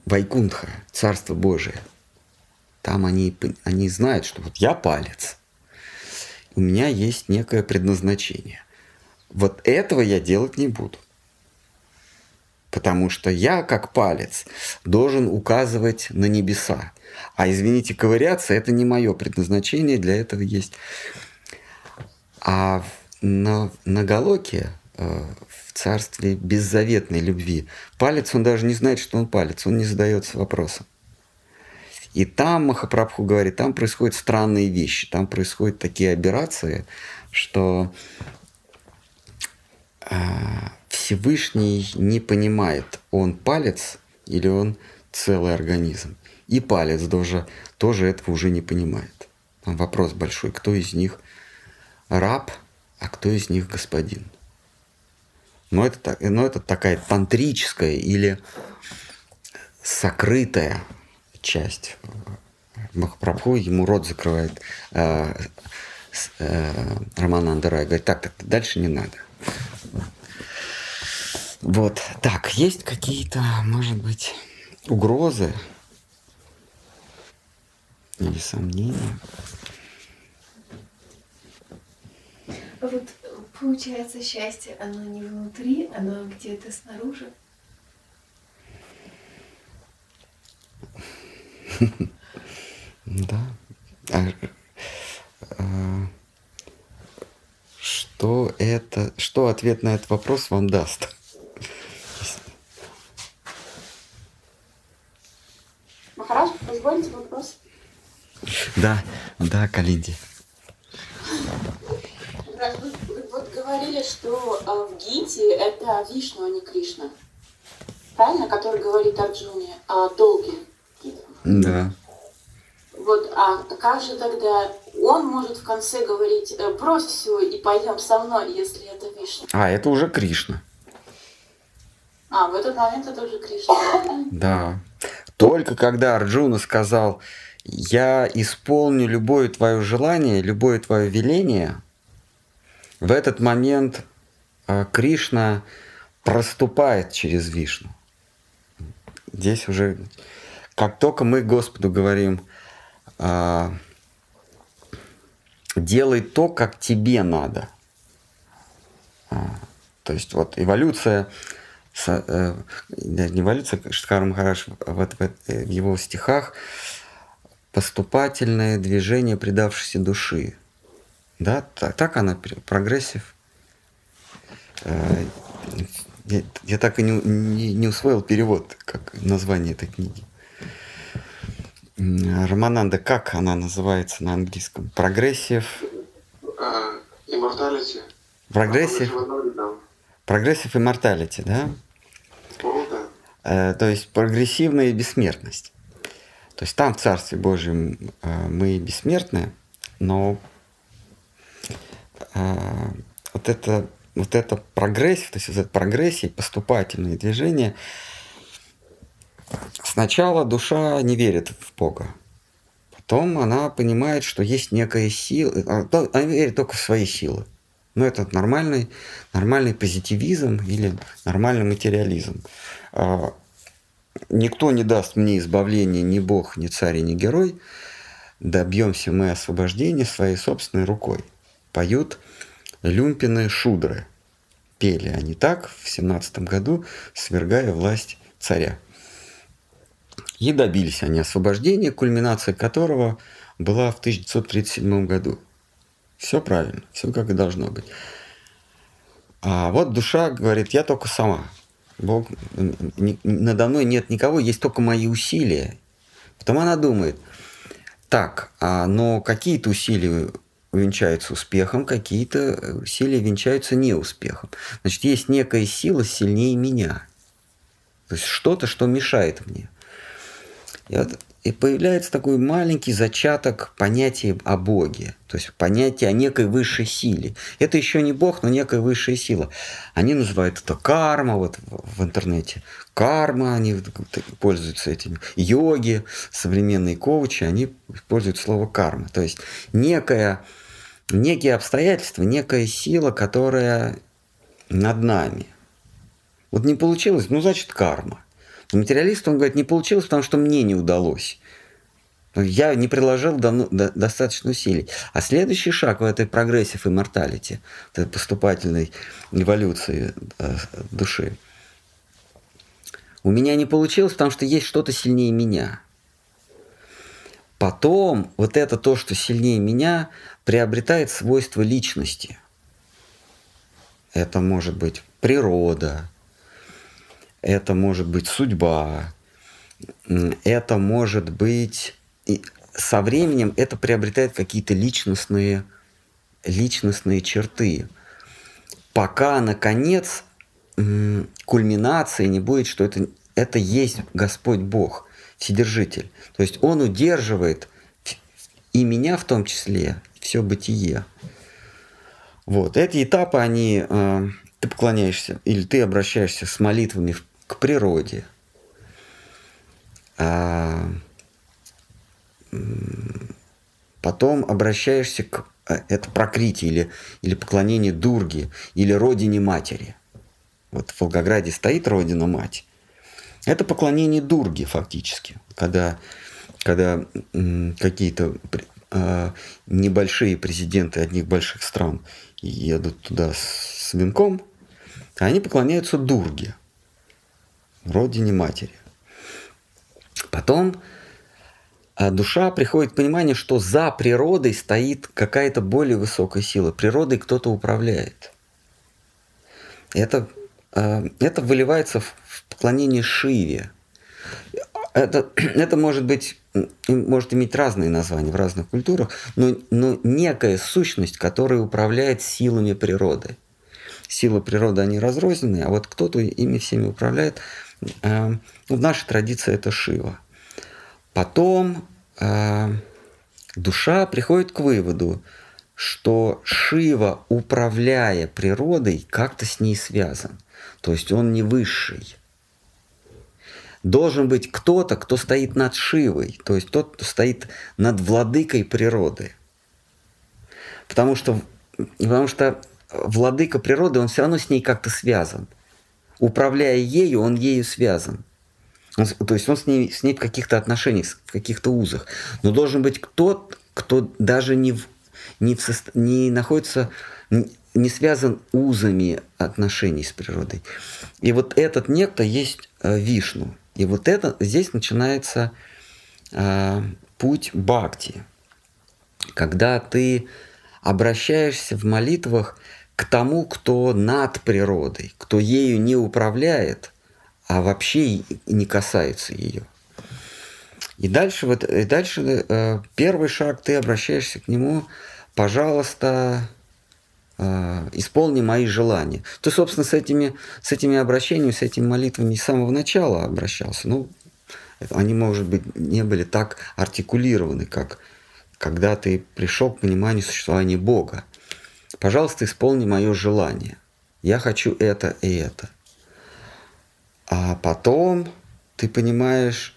A: Вайкунтха, Царство Божие. Там они, они знают, что вот я палец, у меня есть некое предназначение. Вот этого я делать не буду. Потому что я, как палец, должен указывать на небеса. А извините, ковыряться – это не мое предназначение, для этого есть. А на, на Галоке, э, в царстве беззаветной любви, палец, он даже не знает, что он палец, он не задается вопросом. И там Махапрабху говорит, там происходят странные вещи, там происходят такие операции, что э, Всевышний не понимает, он палец или он целый организм. И палец тоже, тоже этого уже не понимает. Там вопрос большой, кто из них раб, а кто из них господин. Но это, но это такая тантрическая или сокрытая часть. Махапрабху ему рот закрывает э, э, Роман Андерай. Говорит, так, так, дальше не надо. Вот. Так, есть какие-то, может быть, угрозы или сомнения?
B: А вот получается счастье, оно не внутри, оно где-то снаружи.
A: Да. А, а, что это, что ответ на этот вопрос вам даст?
D: Махарадж, позвольте вопрос.
A: Да, да, Калинди.
D: Вот говорили, что а, в Гите это Вишну, а не Кришна. Правильно? Который говорит Арджуне о долге.
A: Да.
D: Вот, а как же тогда он может в конце говорить, «Э, брось все и пойдем со мной, если это Вишну?
A: А, это уже Кришна.
D: А, в этот момент это уже Кришна.
A: Да. Только когда Арджуна сказал, я исполню любое твое желание, любое твое веление, в этот момент а, Кришна проступает через Вишну. Здесь уже, как только мы Господу говорим, а, делай то, как тебе надо. А, то есть вот эволюция, э, не эволюция, Шткар Махараш вот в его стихах, поступательное движение предавшейся души. Да, так, так она, progressive. Э, я, я так и не, не, не усвоил перевод, как название этой книги. Рамананда, как она называется на английском? Прогрессив.
E: Immortality.
A: Прогрессив. Progressive immortality, да?
E: О, да.
A: Э, то есть прогрессивная бессмертность. То есть там в Царстве Божьем э, мы бессмертны, но э, вот это вот это прогрессия, то есть вот это прогрессия, поступательные движения, сначала душа не верит в Бога. Потом она понимает, что есть некая сила, а, она верит только в свои силы. Но это нормальный, нормальный позитивизм или нормальный материализм. Никто не даст мне избавления, ни Бог, ни царь, ни герой. Добьемся мы освобождения своей собственной рукой. Поют люмпины шудры. Пели они так в семнадцатом году, свергая власть царя. И добились они освобождения, кульминация которого была в 1937 году. Все правильно, все как и должно быть. А вот душа говорит, я только сама. Бог, надо мной нет никого, есть только мои усилия. Потом она думает, так, а, но какие-то усилия венчаются успехом, какие-то усилия венчаются неуспехом. Значит, есть некая сила сильнее меня. То есть что-то, что мешает мне. И вот и появляется такой маленький зачаток понятия о Боге, то есть понятие о некой высшей силе. Это еще не Бог, но некая высшая сила. Они называют это карма вот в интернете. Карма, они пользуются этим. Йоги, современные коучи, они используют слово карма. То есть некая, некие обстоятельства, некая сила, которая над нами. Вот не получилось, ну значит карма. Материалист, он говорит, не получилось, потому что мне не удалось. Я не приложил до, до, достаточно усилий. А следующий шаг в этой progressive immortality, поступательной эволюции э, души, У меня не получилось, потому что есть что-то сильнее меня. Потом вот это то, что сильнее меня, приобретает свойства личности. Это может быть природа, это может быть судьба, это может быть... И со временем это приобретает какие-то личностные, личностные черты. Пока, наконец, кульминации не будет, что это, это есть Господь Бог, Вседержитель. То есть Он удерживает и меня в том числе, все бытие. Вот. Эти этапы, они, э, ты поклоняешься или ты обращаешься с молитвами к природе. А, потом обращаешься к э, это прокритие или, или поклонение Дурге или родине матери. Вот в Волгограде стоит родина мать. Это поклонение Дурге фактически, когда, когда какие-то э, небольшие президенты одних больших стран едут туда с венком, они поклоняются Дурге, родине матери. Потом а душа приходит к пониманию, что за природой стоит какая-то более высокая сила. Природой кто-то управляет. Это, а, это выливается в поклонение Шиве. Это, это может быть, может иметь разные названия в разных культурах, но, но некая сущность, которая управляет силами природы. Силы природы, они разрознены, а вот кто-то ими всеми управляет. А, в нашей традиции это Шива – Потом э, душа приходит к выводу, что Шива, управляя природой, как-то с ней связан. То есть он не высший. Должен быть кто-то, кто стоит над Шивой, то есть тот, кто стоит над владыкой природы. Потому что, потому что владыка природы, он все равно с ней как-то связан. Управляя ею, он ею связан. Он, то есть он с ней, с ней в каких-то отношениях, в каких-то узах. Но должен быть кто, кто даже не, в, не, в не находится, не связан узами отношений с природой. И вот этот некто есть э, Вишну. И вот это здесь начинается э, путь бхакти, когда ты обращаешься в молитвах к тому, кто над природой, кто ею не управляет – а вообще не касается ее. И дальше, вот, и дальше э, первый шаг, ты обращаешься к нему, пожалуйста, э, исполни мои желания. Ты, собственно, с этими, с этими обращениями, с этими молитвами с самого начала обращался. Ну, они, может быть, не были так артикулированы, как когда ты пришел к пониманию существования Бога. Пожалуйста, исполни мое желание. Я хочу это и это. А потом ты понимаешь,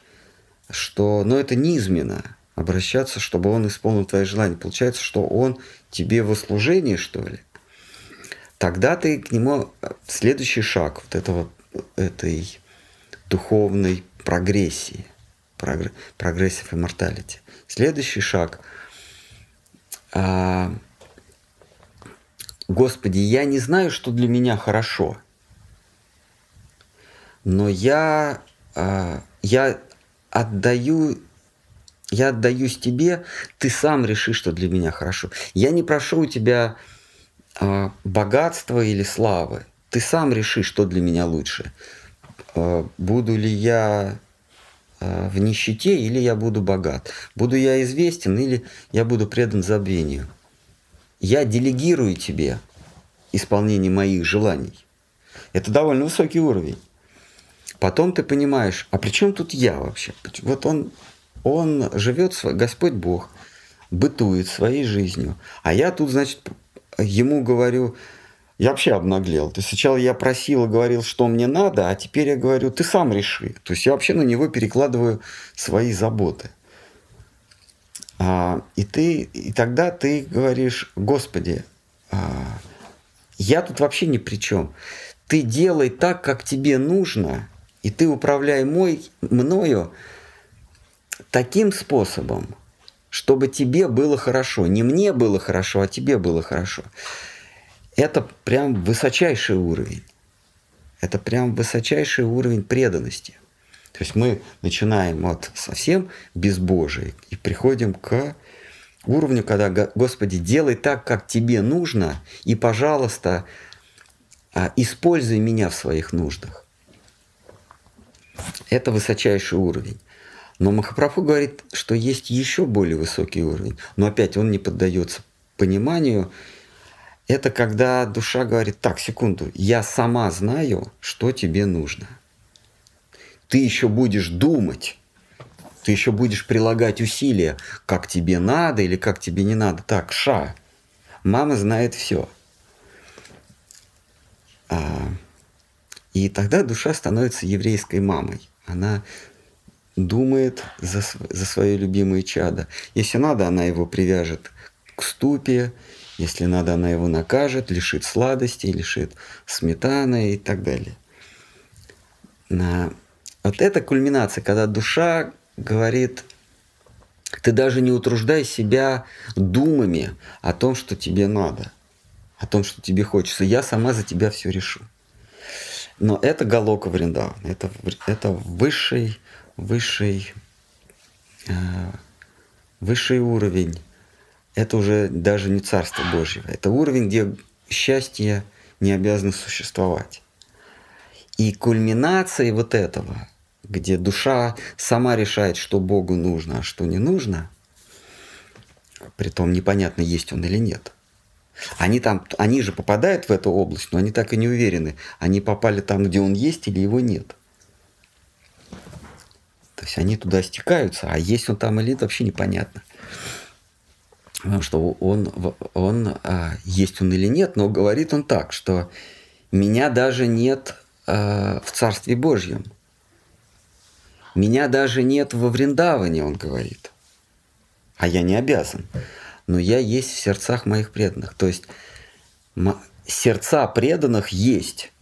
A: что ну, это низменно обращаться, чтобы он исполнил твои желания. Получается, что он тебе во служении, что ли? Тогда ты к нему следующий шаг вот этого, этой духовной прогрессии, прогрессив immortality. Следующий шаг. А, Господи, я не знаю, что для меня хорошо – но я, а, я отдаю я отдаюсь тебе, ты сам решишь, что для меня хорошо. Я не прошу у тебя э, богатства или славы. Ты сам решишь, что для меня лучше. Э, буду ли я э, в нищете или я буду богат. Буду я известен или я буду предан забвению. Я делегирую тебе исполнение моих желаний. Это довольно высокий уровень. Потом ты понимаешь, а при чем тут я вообще? Вот он, он живет, Господь Бог, бытует своей жизнью. А я тут, значит, ему говорю, я вообще обнаглел. То есть сначала я просил и говорил, что мне надо, а теперь я говорю, ты сам реши. То есть я вообще на него перекладываю свои заботы. А, и, ты, и тогда ты говоришь, Господи, а, я тут вообще ни при чем. Ты делай так, как тебе нужно, и ты управляй мой, мною таким способом, чтобы тебе было хорошо. Не мне было хорошо, а тебе было хорошо. Это прям высочайший уровень. Это прям высочайший уровень преданности. То есть мы начинаем от совсем безбожия и приходим к уровню, когда Господи, делай так, как тебе нужно, и, пожалуйста, а, используй меня в своих нуждах. Это высочайший уровень. Но Махапрабху говорит, что есть еще более высокий уровень. Но опять он не поддается пониманию. Это когда душа говорит, так, секунду, я сама знаю, что тебе нужно. Ты еще будешь думать, ты еще будешь прилагать усилия, как тебе надо или как тебе не надо. Так, ша, мама знает все. А, и тогда душа становится еврейской мамой. Она думает за, за свое любимое чадо. Если надо, она его привяжет к ступе, если надо, она его накажет, лишит сладости, лишит сметаны и так далее. На... Вот это кульминация, когда душа говорит, ты даже не утруждай себя думами о том, что тебе надо, о том, что тебе хочется. Я сама за тебя все решу. Но это Галока Вриндаван, это, это высший, высший, э, высший уровень. Это уже даже не Царство Божье. Это уровень, где счастье не обязано существовать. И кульминацией вот этого – где душа сама решает, что Богу нужно, а что не нужно, притом непонятно, есть он или нет. Они там, они же попадают в эту область, но они так и не уверены, они попали там, где он есть или его нет. То есть они туда стекаются, а есть он там или нет, вообще непонятно. Потому что он, он а, есть он или нет, но говорит он так, что меня даже нет а, в Царстве Божьем – меня даже нет во Вриндаване, он говорит. А я не обязан. Но я есть в сердцах моих преданных. То есть сердца преданных есть.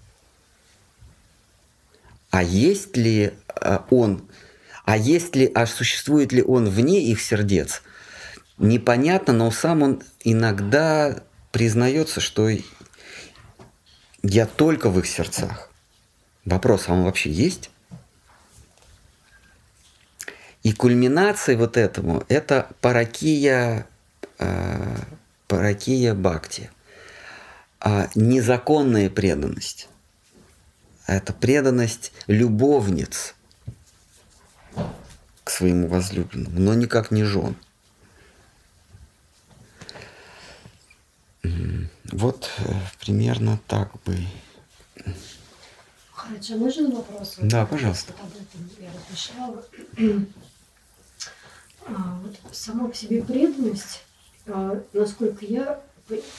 A: А есть ли а, он, а есть ли, а существует ли он вне их сердец, непонятно, но сам он иногда признается, что я только в их сердцах. Вопрос, а он вообще есть? И кульминацией вот этому – это паракия, э, паракия бхакти. А незаконная преданность. Это преданность любовниц к своему возлюбленному, но никак не жен. Вот э, примерно так бы.
E: Хорошо, можно вопрос?
A: Да, пожалуйста.
E: Об этом я размышляла. А, вот сама по себе преданность, а, насколько я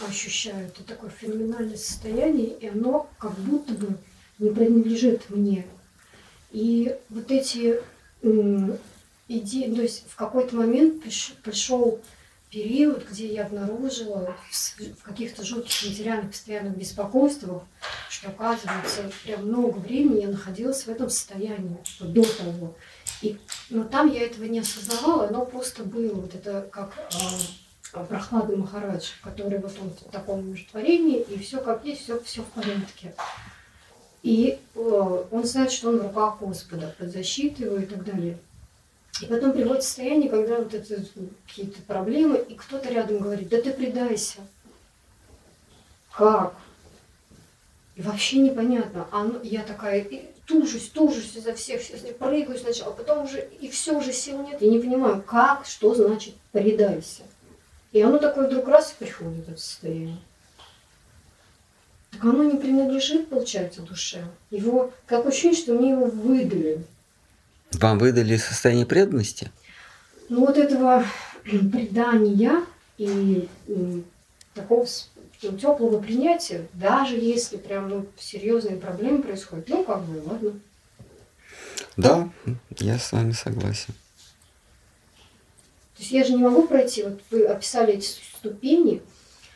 E: ощущаю, это такое феноменальное состояние, и оно как будто бы не принадлежит мне. И вот эти идеи, то есть в какой-то момент пришел период, где я обнаружила в каких-то жутких материальных постоянных беспокойствах, что, оказывается, прям много времени я находилась в этом состоянии до того. И, но там я этого не осознавала, оно просто было. Вот это как э, прохладный Махарадж, который вот он в таком умиротворении, и все как есть, все, все в порядке. И э, он знает, что он в руках Господа, под защитой его и так далее. И потом приходит состояние, когда вот это какие-то проблемы, и кто-то рядом говорит, да ты предайся. Как? И вообще непонятно. А ну, я такая, тужусь, тужусь изо всех, прыгаю сначала, потом уже, и все, уже сил нет. Я не понимаю, как, что значит предайся. И оно такое вдруг раз и приходит, это состояние. Так оно не принадлежит, получается, душе. Его, как ощущение, что мне его выдали.
A: Вам выдали состояние преданности?
E: Ну вот этого предания и такого теплого принятия, даже если прям ну, серьезные проблемы происходят, ну как бы, ладно.
A: Да, я с вами согласен.
E: То есть я же не могу пройти, вот вы описали эти ступени,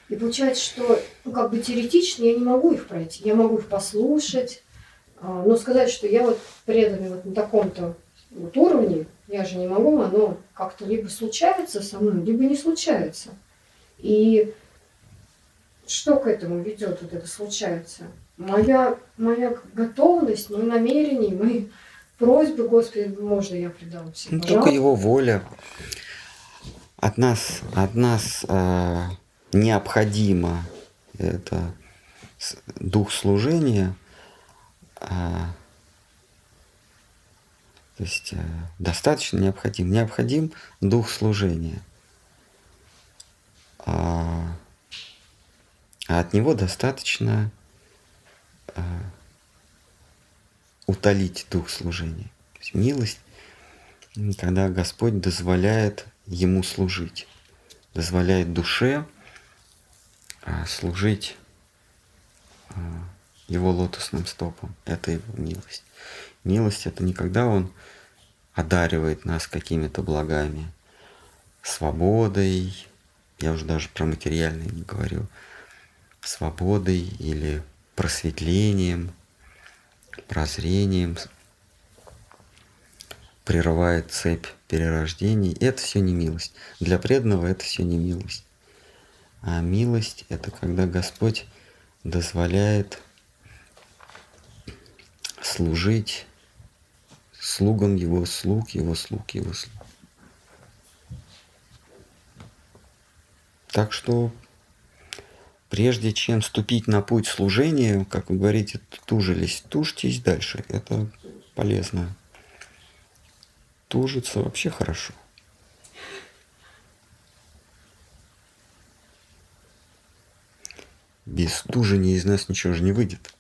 E: и получается, что ну, как бы теоретично я не могу их пройти. Я могу их послушать, а, но сказать, что я вот преданный вот на таком-то вот уровне, я же не могу, оно как-то либо случается со мной, либо не случается. И что к этому ведет вот это случается? Моя, моя готовность, мои намерения, мои просьбы, Господи, можно я предам все?
A: Ну, только его воля. От нас, от нас э, необходимо это дух служения, э, то есть э, достаточно необходим. Необходим дух служения. А, а от него достаточно а, утолить дух служения. То есть милость, когда Господь дозволяет ему служить, дозволяет душе а, служить его лотосным стопом. Это его милость. Милость это не когда он одаривает нас какими-то благами, свободой, я уже даже про материальные не говорю, свободой или просветлением, прозрением, прерывает цепь перерождений. Это все не милость. Для преданного это все не милость. А милость это когда Господь дозволяет служить слугам его слуг, его слуг, его слуг. Так что прежде чем ступить на путь служения, как вы говорите, тужились, тужьтесь дальше. Это полезно. Тужиться вообще хорошо. Без тужения из нас ничего же не выйдет.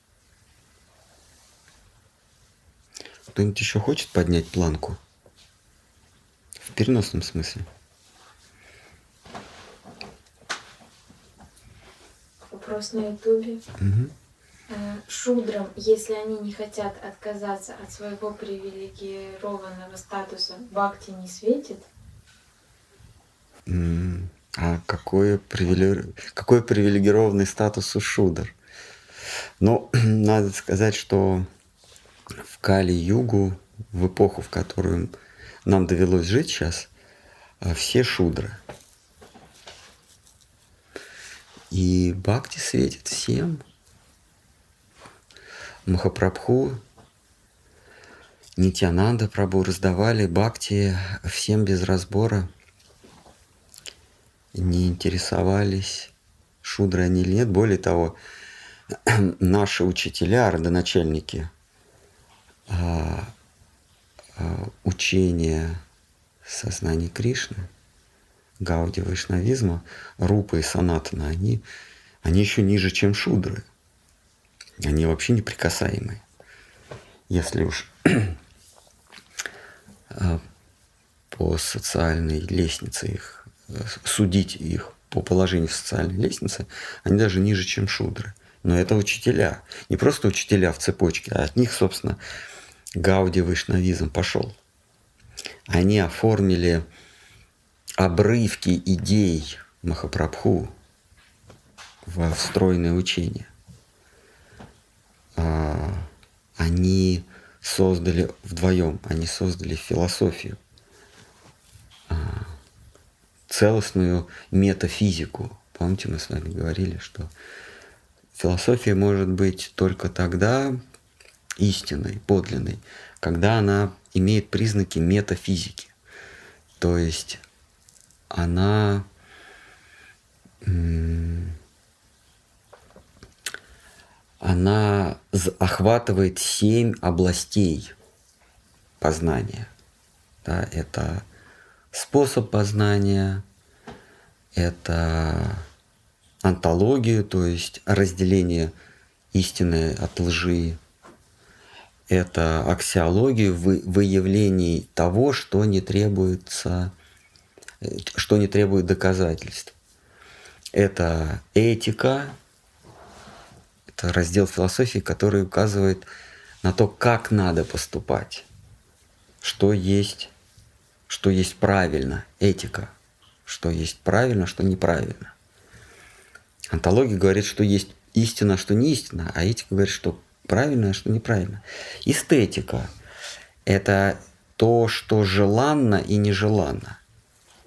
A: Кто-нибудь еще хочет поднять планку? В переносном смысле.
B: Вопрос на ютубе.
A: Угу.
B: Шудрам, если они не хотят отказаться от своего привилегированного статуса, бхакти не светит?
A: А какой, привилеги... какой привилегированный статус у шудр? Ну, надо сказать, что в Кали-Югу, в эпоху, в которую нам довелось жить сейчас, э, все шудры. И Бхакти светит всем. Махапрабху, Нитянанда Прабу раздавали Бхакти всем без разбора. Не интересовались, шудры они или нет. Более того, наши учителя, родоначальники – а, а, учения сознания Кришны, Гауди Вайшнавизма, Рупа и Санатана, они, они еще ниже, чем шудры. Они вообще неприкасаемые. Если уж а, по социальной лестнице их, судить их по положению в социальной лестнице, они даже ниже, чем шудры. Но это учителя. Не просто учителя в цепочке, а от них, собственно, Гауди вайшнавизм пошел. Они оформили обрывки идей Махапрабху в встроенное учение. А, они создали вдвоем, они создали философию, а, целостную метафизику. Помните, мы с вами говорили, что философия может быть только тогда, истинной, подлинной, когда она имеет признаки метафизики. То есть она она охватывает семь областей познания. Да, это способ познания, это антологию, то есть разделение истины от лжи, это аксиологию в выявлении того, что не требуется, что не требует доказательств. Это этика, это раздел философии, который указывает на то, как надо поступать, что есть, что есть правильно, этика, что есть правильно, что неправильно. Антология говорит, что есть истина, что не истина, а этика говорит, что правильно, а что неправильно. Эстетика – это то, что желанно и нежеланно.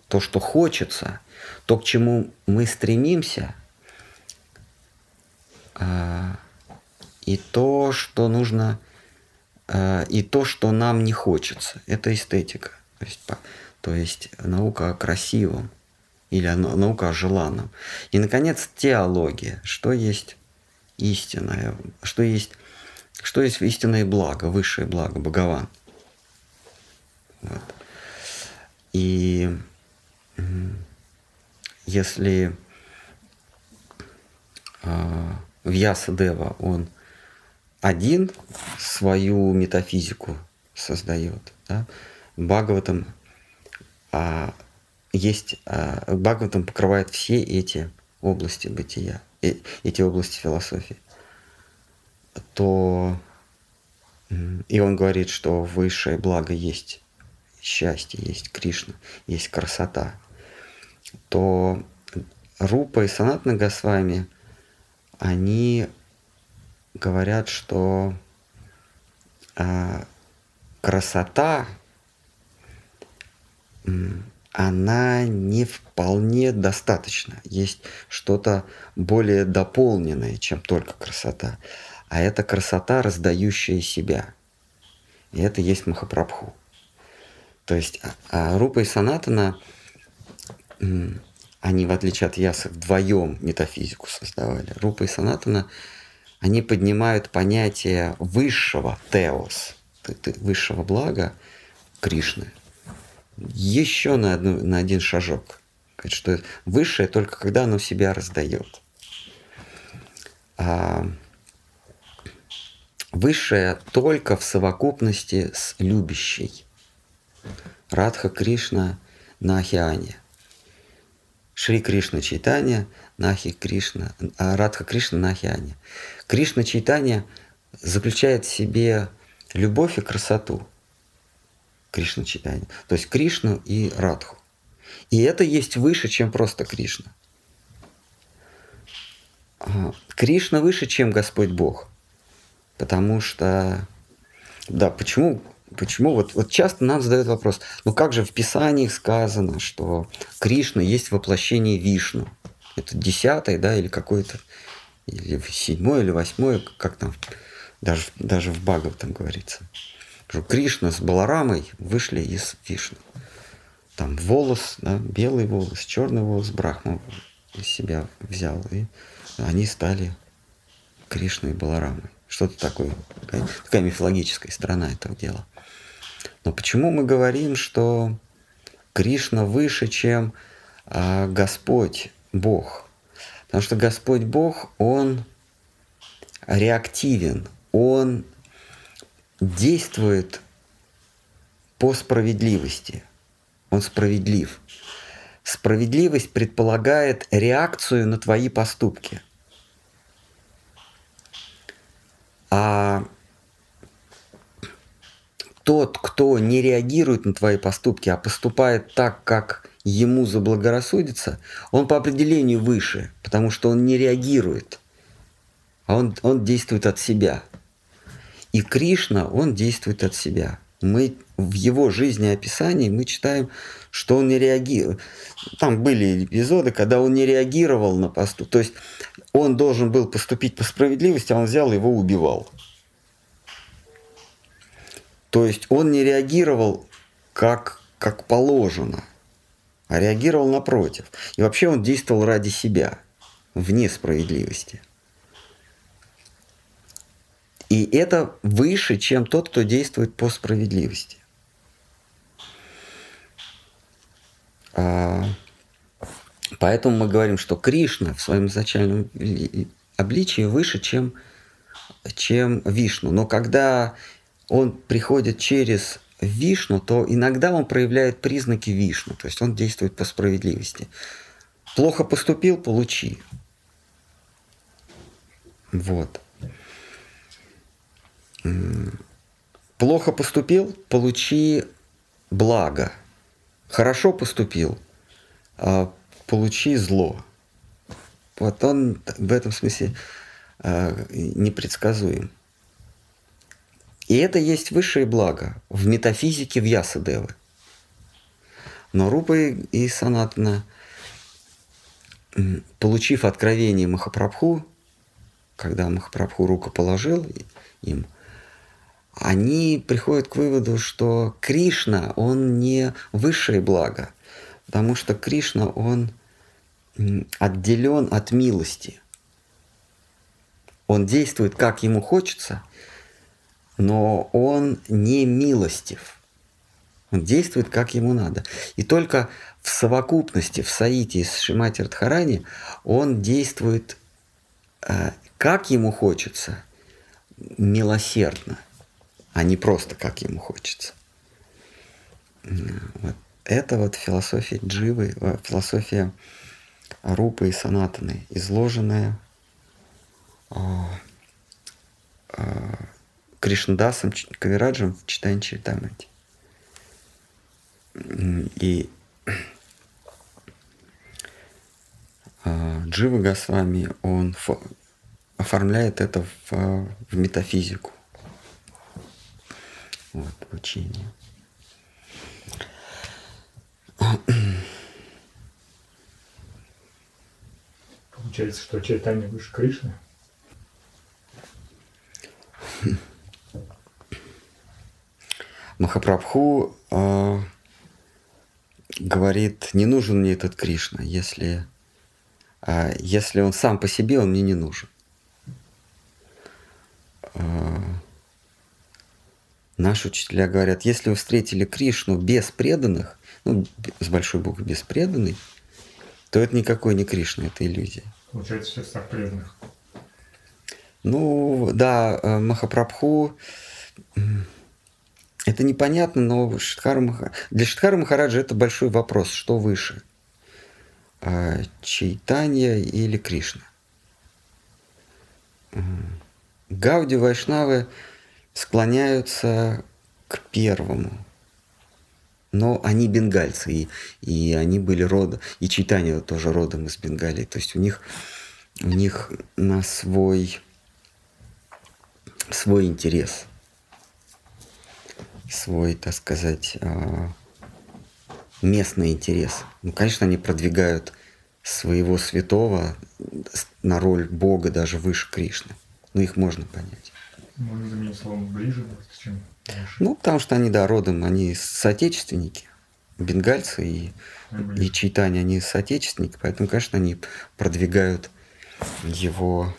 A: То, что хочется, то, к чему мы стремимся, а, и то, что нужно, а, и то, что нам не хочется. Это эстетика. То есть, то есть наука о красивом или наука о желанном. И, наконец, теология. Что есть истинное, что есть, что есть истинное благо, высшее благо, Богован. Вот. И если э, Вьясадева, он один свою метафизику создает, да? Бхагаватам а, есть, а, Бхагаватам покрывает все эти области бытия, э, эти области философии, то и он говорит, что высшее благо есть счастье, есть Кришна, есть красота, то Рупа и Санатна Госвами, они говорят, что э, красота, она не вполне достаточна. Есть что-то более дополненное, чем только красота. А это красота, раздающая себя. И это есть Махапрабху. То есть а, а Рупа и Санатана, они, в отличие от Яса, вдвоем метафизику создавали. Рупа и Санатана, они поднимают понятие высшего теос, высшего блага Кришны, еще на, одну, на один шажок. Что высшее только когда оно себя раздает. А высшее только в совокупности с любящей. Радха Кришна на океане. Шри Кришна Чайтанья, Нахи Кришна, а Радха Кришна на океане. Кришна Чайтанья заключает в себе любовь и красоту. Кришна Чайтанья. То есть Кришну и Радху. И это есть выше, чем просто Кришна. Кришна выше, чем Господь Бог. Потому что, да, почему Почему? Вот, вот часто нам задают вопрос, ну как же в Писании сказано, что Кришна есть воплощение Вишну? Это десятое, да, или какое-то, или седьмое, или восьмое, как там, даже, даже в Бхагав там говорится. Что Кришна с Баларамой вышли из Вишну. Там волос, да, белый волос, черный волос Брахма из себя взял, и они стали Кришной и Баларамой. Что-то такое, такая, такая мифологическая сторона этого дела. Но почему мы говорим, что Кришна выше, чем а, Господь Бог? Потому что Господь Бог, Он реактивен, Он действует по справедливости. Он справедлив. Справедливость предполагает реакцию на твои поступки. А тот, кто не реагирует на твои поступки, а поступает так, как ему заблагорассудится, он по определению выше, потому что он не реагирует, а он, он действует от себя. И Кришна, он действует от себя. Мы в его жизнеописании мы читаем, что он не реагирует. Там были эпизоды, когда он не реагировал на поступок. То есть он должен был поступить по справедливости, а он взял его убивал. То есть он не реагировал как, как положено, а реагировал напротив. И вообще он действовал ради себя, вне справедливости. И это выше, чем тот, кто действует по справедливости. Поэтому мы говорим, что Кришна в своем изначальном обличии выше, чем, чем Вишну. Но когда он приходит через Вишну, то иногда он проявляет признаки Вишну, то есть он действует по справедливости. Плохо поступил, получи. Вот. Плохо поступил, получи благо. Хорошо поступил, а получи зло. Вот он в этом смысле а, непредсказуем. И это есть высшее благо в метафизике Вьясадевы. Но Рупа и Санатна, получив откровение Махапрабху, когда Махапрабху руку положил им, они приходят к выводу, что Кришна, он не высшее благо, потому что Кришна, он отделен от милости. Он действует, как ему хочется, но он не милостив. Он действует, как ему надо. И только в совокупности, в Саите с Шимати Радхарани, он действует, э, как ему хочется, милосердно а не просто как ему хочется. Вот. Это вот философия Дживы, э, философия Рупы и Санатаны, изложенная а, а, Кришнадасом Кавираджем в читании Чайтамрити. И а, Джива Госвами, он оформляет это в, в метафизику вот, учение.
C: Получается, что чайтание выше Кришны?
A: Махапрабху э, говорит, не нужен мне этот Кришна, если, э, если он сам по себе, он мне не нужен. Э, Наши учителя говорят, если вы встретили Кришну без преданных, ну, с большой буквы без преданной, то это никакой не Кришна, это иллюзия.
C: Получается, сейчас так преданных.
A: Ну, да, э, Махапрабху, это непонятно, но Шидхара Мах... для Шидхара Махараджа это большой вопрос, что выше, э, Чайтанья или Кришна. Гауди Вайшнавы склоняются к первому. Но они бенгальцы, и, и они были родом, и читание тоже родом из Бенгалии. То есть у них, у них на свой, свой интерес, свой, так сказать, а, местный интерес. Ну, конечно, они продвигают своего святого на роль Бога даже выше Кришны. Но их можно понять.
C: Можно заменить словом ближе, чем.
A: Ну, потому что они, да, родом, они соотечественники, бенгальцы и, и читания, они соотечественники, поэтому, конечно, они продвигают его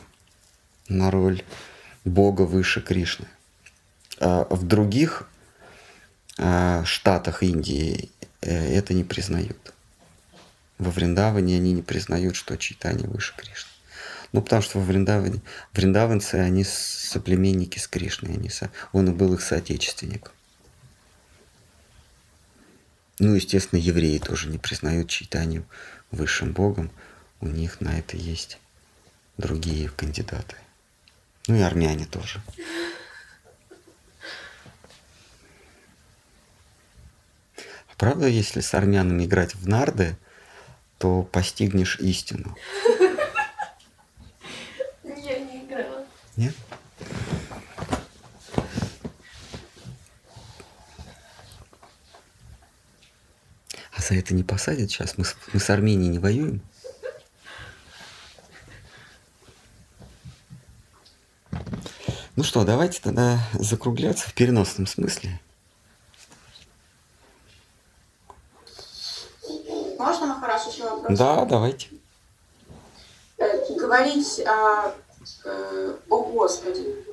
A: на роль Бога выше Кришны. А в других а, штатах Индии э, это не признают. Во Вриндаване они не признают, что читание выше Кришны. Ну, потому что во Вриндаване, вриндаванцы, они соплеменники с Кришной, они со, он и был их соотечественник. Ну, естественно, евреи тоже не признают читанию высшим богом. У них на это есть другие кандидаты. Ну и армяне тоже. А правда, если с армянами играть в нарды, то постигнешь истину. Нет? А за это не посадят сейчас? Мы, с- мы с Арменией не воюем? Ну что, давайте тогда закругляться в переносном смысле.
D: Можно, Махараш, еще вопрос?
A: Да, давайте.
D: Э, Говорить о, о Господе.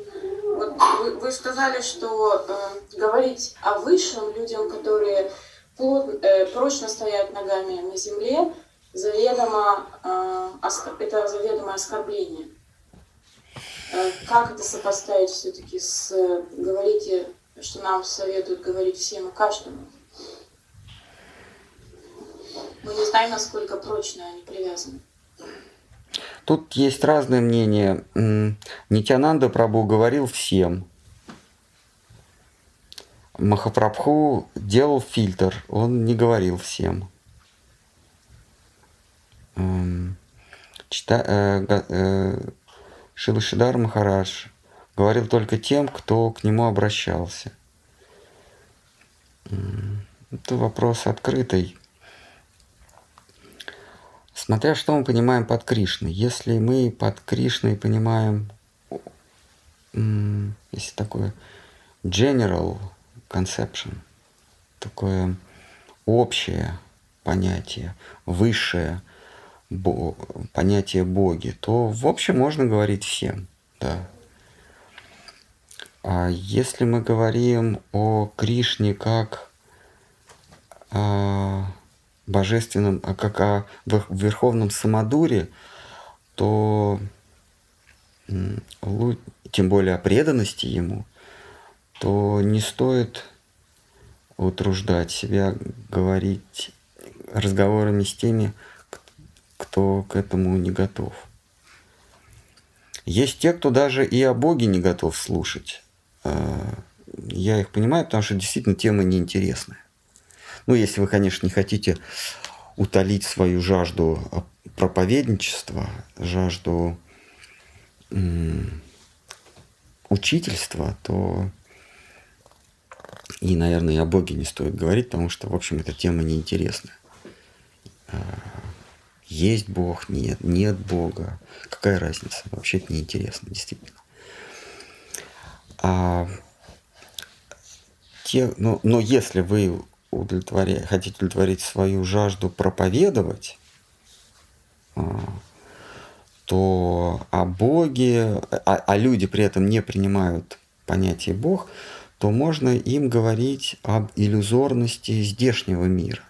D: Вот вы, вы сказали, что э, говорить о высшем людям, которые плот- э, прочно стоят ногами на земле, заведомо, э, оск- это заведомое оскорбление. Э, как это сопоставить все-таки с э, говорите, что нам советуют говорить всем и каждому? Мы не знаем, насколько прочно они привязаны.
A: Тут есть разные мнения. Нитянанда Прабу говорил всем. Махапрабху делал фильтр, он не говорил всем. М, Чита, э, э, Шила Шидар Махарадж говорил только тем, кто к нему обращался. Это вопрос открытый. Смотря что мы понимаем под Кришной. Если мы под Кришной понимаем, если такое general conception, такое общее понятие, высшее бо, понятие Боги, то в общем можно говорить всем, да. А если мы говорим о Кришне как о божественном, а как о верховном самодуре, то тем более о преданности ему, то не стоит утруждать себя говорить разговорами с теми, кто к этому не готов. Есть те, кто даже и о Боге не готов слушать. А, я их понимаю, потому что действительно тема неинтересная. Ну, если вы, конечно, не хотите утолить свою жажду проповедничества, жажду учительства, то и, наверное, и о Боге не стоит говорить, потому что, в общем, эта тема неинтересная. А, есть Бог, нет, нет Бога. Какая разница? Вообще это неинтересно, действительно. А те, но, но если вы удовлетворя, хотите удовлетворить свою жажду проповедовать, а, то о Боге, а, а люди при этом не принимают понятие Бог, то можно им говорить об иллюзорности здешнего мира.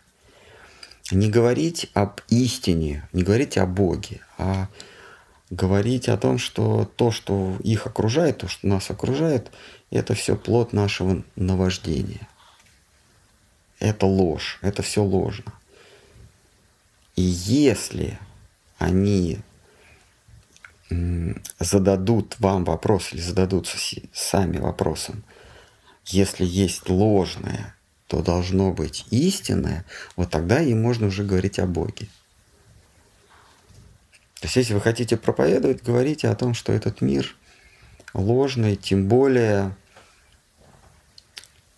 A: Не говорить об истине, не говорить о Боге, а говорить о том, что то, что их окружает, то, что нас окружает, это все плод нашего наваждения. Это ложь, это все ложно. И если они зададут вам вопрос или зададутся сами вопросом, если есть ложное, то должно быть истинное, вот тогда им можно уже говорить о Боге. То есть, если вы хотите проповедовать, говорите о том, что этот мир ложный, тем более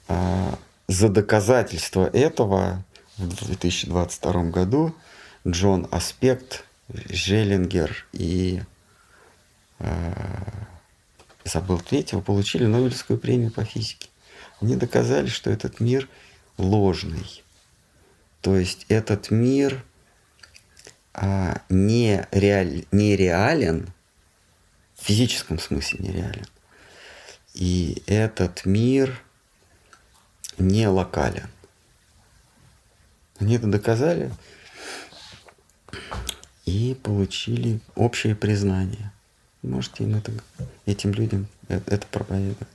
A: а, за доказательство этого в 2022 году Джон Аспект, Желлингер и а, забыл третьего, получили Нобелевскую премию по физике. Они доказали, что этот мир ложный. То есть этот мир – а, не, реаль, не реален, в физическом смысле нереален. И этот мир не локален. Они это доказали и получили общее признание. Можете им это, этим людям это, это проповедовать.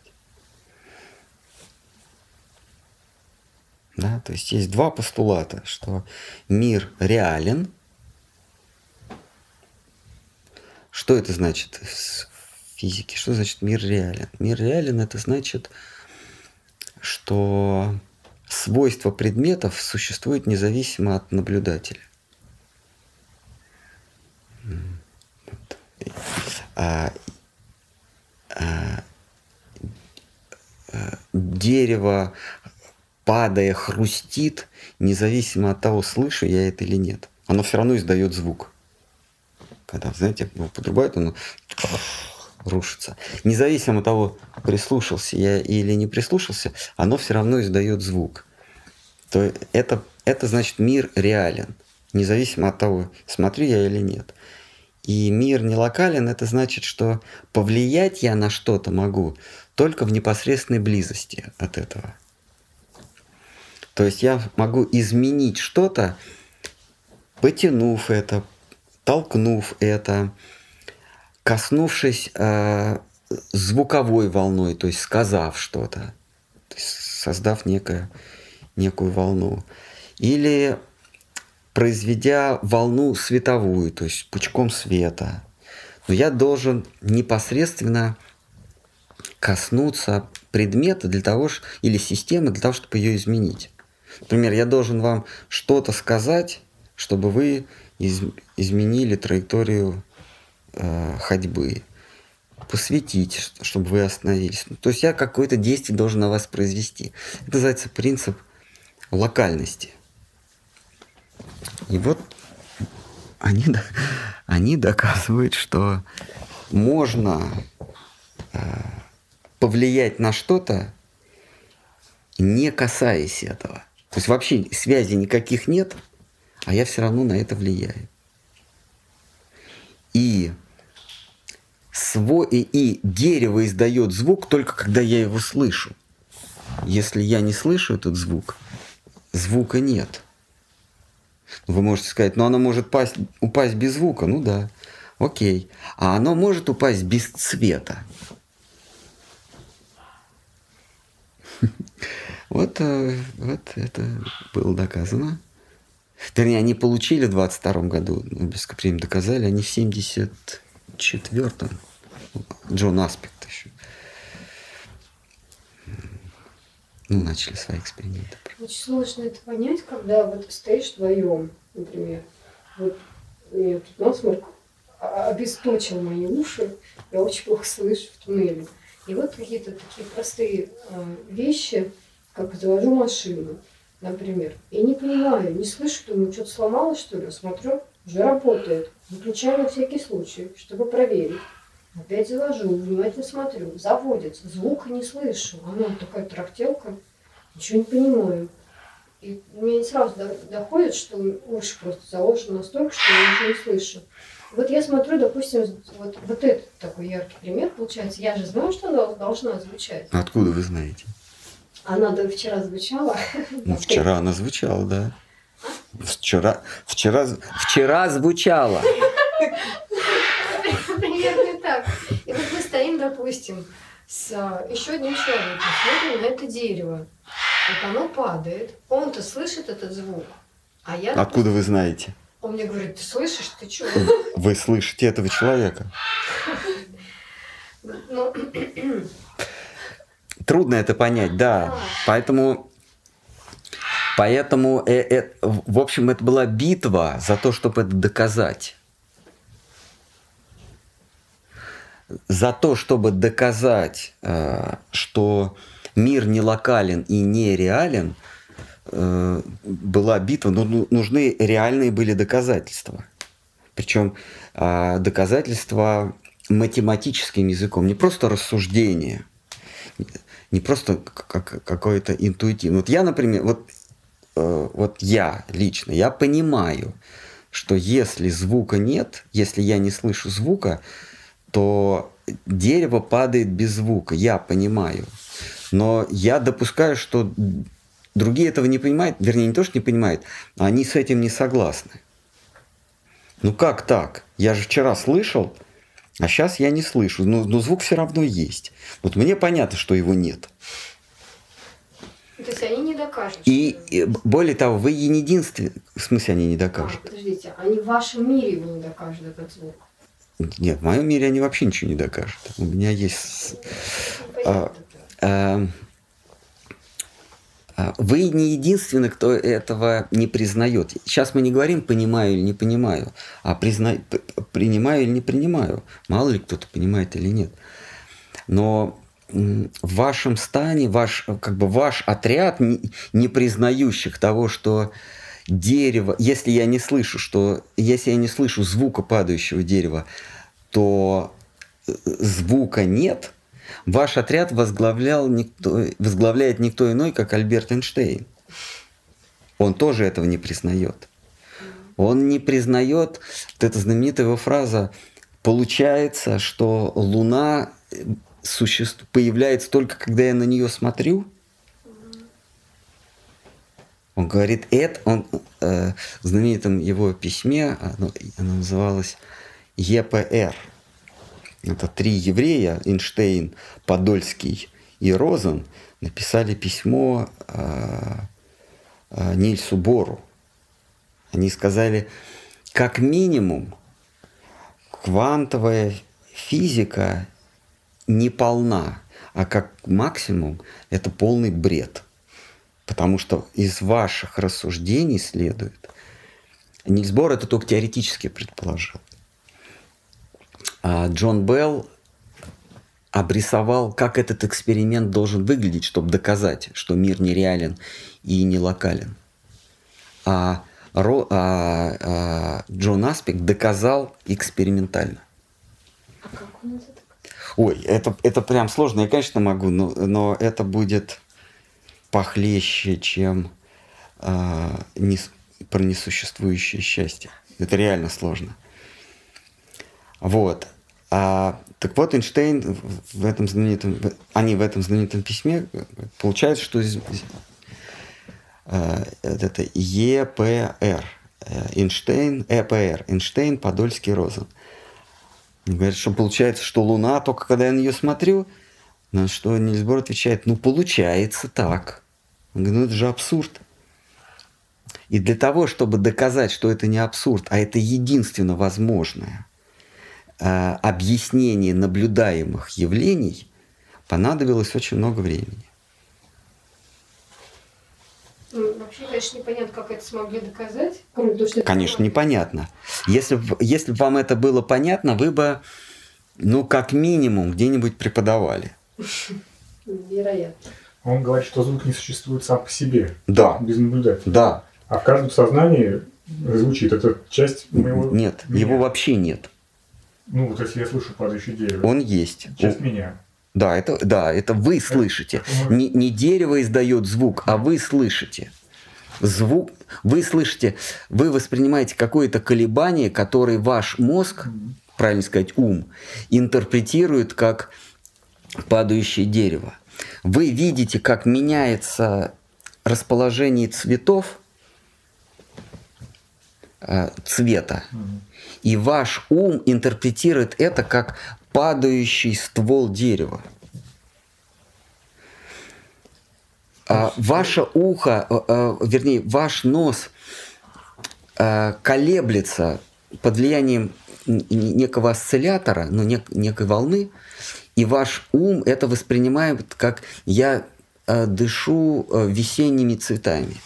A: Да, то есть есть два постулата, что мир реален – Что это значит в физике? Что значит мир реален? Мир реален это значит, что свойства предметов существуют независимо от наблюдателя. А, а, а, дерево, падая, хрустит, независимо от того, слышу я это или нет. Оно все равно издает звук когда, знаете, его подрубают, он рушится. Независимо от того, прислушался я или не прислушался, оно все равно издает звук. То это, это значит мир реален, независимо от того, смотрю я или нет. И мир не локален, это значит, что повлиять я на что-то могу только в непосредственной близости от этого. То есть я могу изменить что-то, потянув это, толкнув это, коснувшись э, звуковой волной, то есть сказав что-то, то создав некое, некую волну. Или произведя волну световую, то есть пучком света. Но я должен непосредственно коснуться предмета для того, или системы для того, чтобы ее изменить. Например, я должен вам что-то сказать, чтобы вы из, изменили траекторию э, ходьбы, посветить, чтобы вы остановились. То есть я какое-то действие должен на вас произвести. Это называется принцип локальности. И вот они, они доказывают, что можно э, повлиять на что-то, не касаясь этого. То есть вообще связи никаких нет, а я все равно на это влияю. И, сво- и, дерево издает звук только когда я его слышу. Если я не слышу этот звук, звука нет. Вы можете сказать, ну оно может пасть, упасть без звука. Ну да, окей. А оно может упасть без цвета. Вот, э, вот это было доказано. Вернее, они получили в 22 году Нобелевскую премию, доказали они в 74-м. Джон Аспект еще. Ну, начали свои эксперименты.
E: Очень сложно это понять, когда вот стоишь вдвоем, например. Вот мне тут насморк а- обесточил мои уши, я очень плохо слышу в туннеле. И вот какие-то такие простые э, вещи, как завожу машину, например, и не понимаю, не слышу, думаю, что-то сломалось, что ли, смотрю, уже работает. Выключаю на всякий случай, чтобы проверить. Опять завожу, внимательно смотрю, заводится, звука не слышу. Она такая трактелка, ничего не понимаю. И мне не сразу до- доходит, что уши просто заложены настолько, что я ничего не слышу. Вот я смотрю, допустим, вот, вот этот такой яркий пример получается. Я же знаю, что она должна звучать.
A: Откуда вы знаете?
E: Она до вчера звучала.
A: Ну, вчера она звучала, да. Вчера, вчера, вчера звучала.
E: Примерно так. И вот мы стоим, допустим, с а, еще одним человеком, смотрим на это дерево. Вот оно падает, он-то слышит этот звук, а я...
A: Откуда вы знаете?
E: Он мне говорит, ты слышишь, ты что?
A: Вы слышите этого человека.
E: Ну,
A: Трудно это понять, да. Поэтому, поэтому, э- э- в общем, это была битва за то, чтобы это доказать. За то, чтобы доказать, э, что мир не локален и не реален, э, была битва, но ну- нужны реальные были доказательства. Причем э, доказательства математическим языком, не просто рассуждение, не просто как какое-то интуитивное. Вот я, например, вот, э, вот я лично, я понимаю, что если звука нет, если я не слышу звука, то дерево падает без звука. Я понимаю. Но я допускаю, что другие этого не понимают, вернее, не то, что не понимают, а они с этим не согласны. Ну как так? Я же вчера слышал, а сейчас я не слышу. Но, но звук все равно есть. Вот мне понятно, что его нет.
E: то есть они не докажут.
A: И, и более того, вы не единственный. В смысле, они не
E: А,
A: докажут.
E: подождите, они в вашем мире его не докажут, этот звук.
A: Нет, в моем мире они вообще ничего не докажут. У меня есть
E: Понятно.
A: Эм, а, Вы не единственный, кто этого не признает. Сейчас мы не говорим понимаю или не понимаю, а призна... принимаю или не принимаю. Мало ли кто-то понимает или нет. Но в вашем стане, ваш, как бы ваш отряд не, не признающих того, что дерево, если я не слышу, что если я не слышу звука падающего дерева, то э, звука нет, ваш отряд возглавлял никто, возглавляет никто иной, как Альберт Эйнштейн. Он тоже этого не признает. Он не признает, вот эта знаменитая его фраза, получается, что Луна э, существ, появляется только когда я на нее смотрю. Он говорит, это он э, в знаменитом его письме, оно, оно называлось ЕПР. Это три еврея, Эйнштейн, Подольский и Розен, написали письмо э, э, Нильсу Бору. Они сказали, как минимум, квантовая физика не полна, а как максимум это полный бред. Потому что из ваших рассуждений следует. Нильс Бор это только теоретически предположил. А Джон Белл обрисовал, как этот эксперимент должен выглядеть, чтобы доказать, что мир нереален и не локален. А Ро, а, а, Джон Аспик доказал экспериментально.
B: А как он это так?
A: Ой, это, это прям сложно. Я, конечно, могу, но, но это будет похлеще, чем а, не, про несуществующее счастье. Это реально сложно. Вот. А, так вот, Эйнштейн в этом знаменитом, они в этом знаменитом письме получается, что из- э, это ЕПР, э, Эйнштейн, ЭПР, Эйнштейн, Подольский, Розен. Они Говорят, что получается, что Луна, только когда я на нее смотрю, на что Нильс Бор отвечает, ну, получается так. Он говорит, ну, это же абсурд. И для того, чтобы доказать, что это не абсурд, а это единственно возможное э, объяснение наблюдаемых явлений, понадобилось очень много времени.
E: Ну, Вообще, конечно, непонятно, как это смогли доказать. Кроме того, что это
A: Конечно,
E: команда.
A: непонятно. Если, б- если бы вам это было понятно, вы бы, ну, как минимум, где-нибудь преподавали.
E: Вероятно.
C: Он говорит, что звук не существует сам по себе,
A: Да,
C: без наблюдателя.
A: да.
C: А в каждом сознании звучит. Это часть моего...
A: Нет,
C: меня.
A: его вообще нет.
C: Ну, вот если я слышу падающее дерево.
A: Он есть.
C: Часть меня.
A: Да, это, да, это вы слышите.
C: мы-
A: Не, не дерево издает звук, а вы слышите. Звук, вы слышите, вы воспринимаете какое-то колебание, которое ваш мозг, правильно сказать, ум, интерпретирует как падающее дерево. Вы видите, как меняется расположение цветов, э, цвета,
C: Мгм.
A: И ваш ум интерпретирует это как падающий ствол дерева. А, ваше ухо, э, э, вернее, ваш нос э, колеблется под влиянием некого осциллятора, ну, нек- некой волны, и ваш ум это воспринимает как я дышу весенними цветами.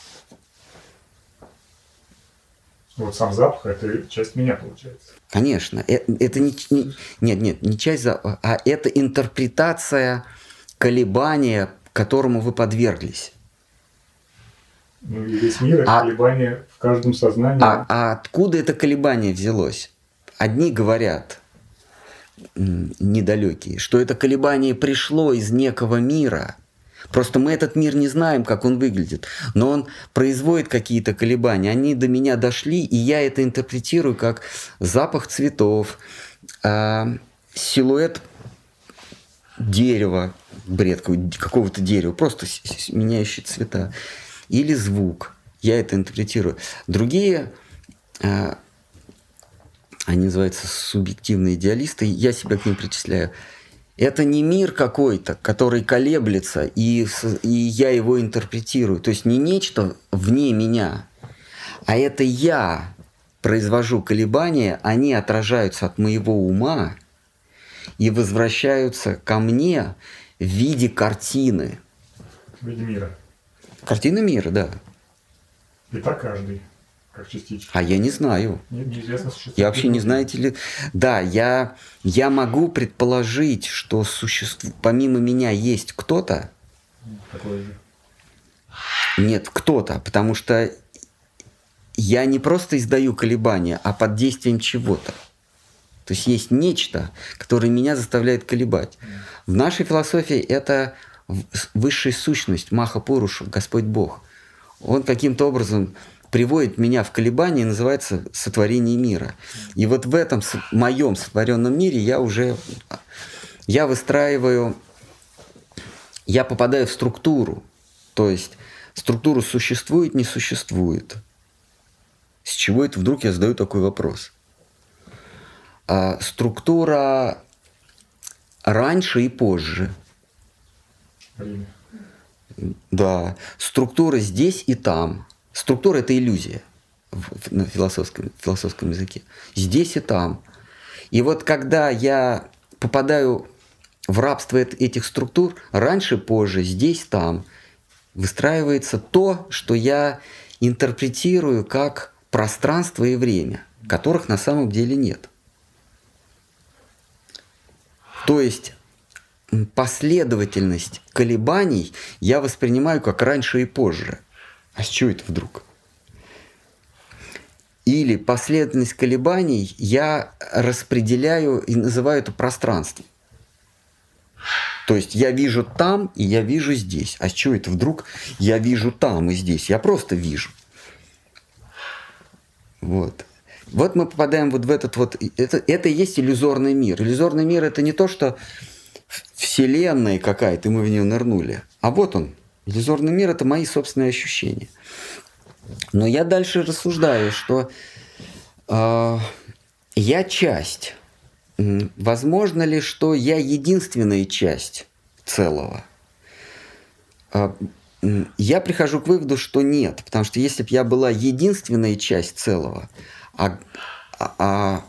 C: Вот сам запах – это часть меня, получается.
A: Конечно, э- это не, не- нет, нет, не часть, за- а это интерпретация колебания, которому вы подверглись.
C: Ну и весь мир – это
A: А-
C: колебания в каждом сознании.
A: А, а откуда это колебание взялось? Одни говорят, недалекие, что это колебание пришло из некого мира. Просто мы этот мир не знаем, как он выглядит. Но он производит какие-то колебания. Они до меня дошли, и я это интерпретирую как запах цветов, а, силуэт дерева, бред какого-то дерева, просто меняющий цвета. Или звук. Я это интерпретирую. Другие, а, они называются субъективные идеалисты, я себя к ним причисляю. Это не мир какой-то, который колеблется, и, и я его интерпретирую. То есть не нечто вне меня, а это я произвожу колебания, они отражаются от моего ума и возвращаются ко мне в виде картины.
C: В виде мира.
A: Картина мира, да.
C: И так каждый, как частичка.
A: А я не знаю.
C: Не- неизвестно, существует.
A: Я вообще не знаете ли... Да, я, я могу предположить, что существ... помимо меня есть кто-то.
C: Такой же.
A: Нет, кто-то, потому что я не просто издаю колебания, а под действием чего-то. То есть есть нечто, которое меня заставляет колебать. В нашей философии это высшая сущность, Маха Пуруша, Господь Бог. Он каким-то образом приводит меня в колебания и называется сотворение мира. И вот в этом моем сотворенном мире я уже я выстраиваю, я попадаю в структуру. То есть структура существует, не существует. С чего это вдруг я задаю такой вопрос? А, структура раньше и позже.
C: Время.
A: Да. Структура здесь и там. Структура – это иллюзия на философском, философском языке. Здесь и там. И вот когда я попадаю в рабство эт- этих структур, раньше, позже, здесь, там, выстраивается то, что я интерпретирую как пространство и время, которых на самом деле нет. То есть последовательность колебаний я воспринимаю как раньше и позже. А с чего это вдруг? или последовательность колебаний я распределяю и называю это пространством. То есть я вижу там и я вижу здесь. А с чего это вдруг я вижу там и здесь? Я просто вижу. Вот. Вот мы попадаем вот в этот вот... Это, это и есть иллюзорный мир. Иллюзорный мир это не то, что вселенная какая-то, и мы в нее нырнули. А вот он. Иллюзорный мир это мои собственные ощущения. Но я дальше рассуждаю, что э, я часть. Возможно ли, что я единственная часть целого? Э, я прихожу к выводу, что нет, потому что если бы я была единственная часть целого, а, а, а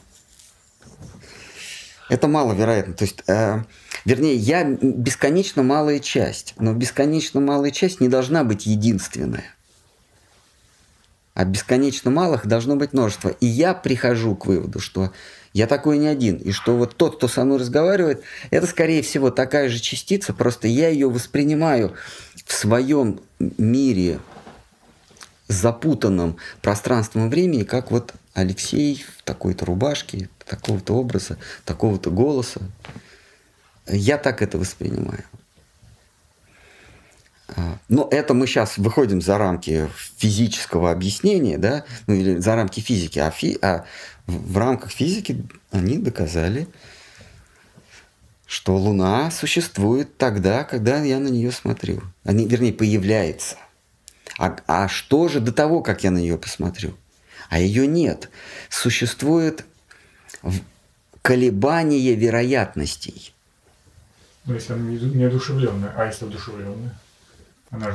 A: это маловероятно. То есть, э, вернее, я бесконечно малая часть, но бесконечно малая часть не должна быть единственная а бесконечно малых должно быть множество. И я прихожу к выводу, что я такой не один, и что вот тот, кто со мной разговаривает, это, скорее всего, такая же частица, просто я ее воспринимаю в своем мире запутанном пространством времени, как вот Алексей в такой-то рубашке, такого-то образа, такого-то голоса. Я так это воспринимаю. А, но это мы сейчас выходим за рамки физического объяснения, да, ну или за рамки физики, а, фи, а в рамках физики они доказали, что Луна существует тогда, когда я на нее смотрю. Они, вернее, появляется. А, а что же до того, как я на нее посмотрю? А ее нет. Существует колебание вероятностей.
C: Ну, если она не одушевленная, а если одушевленная?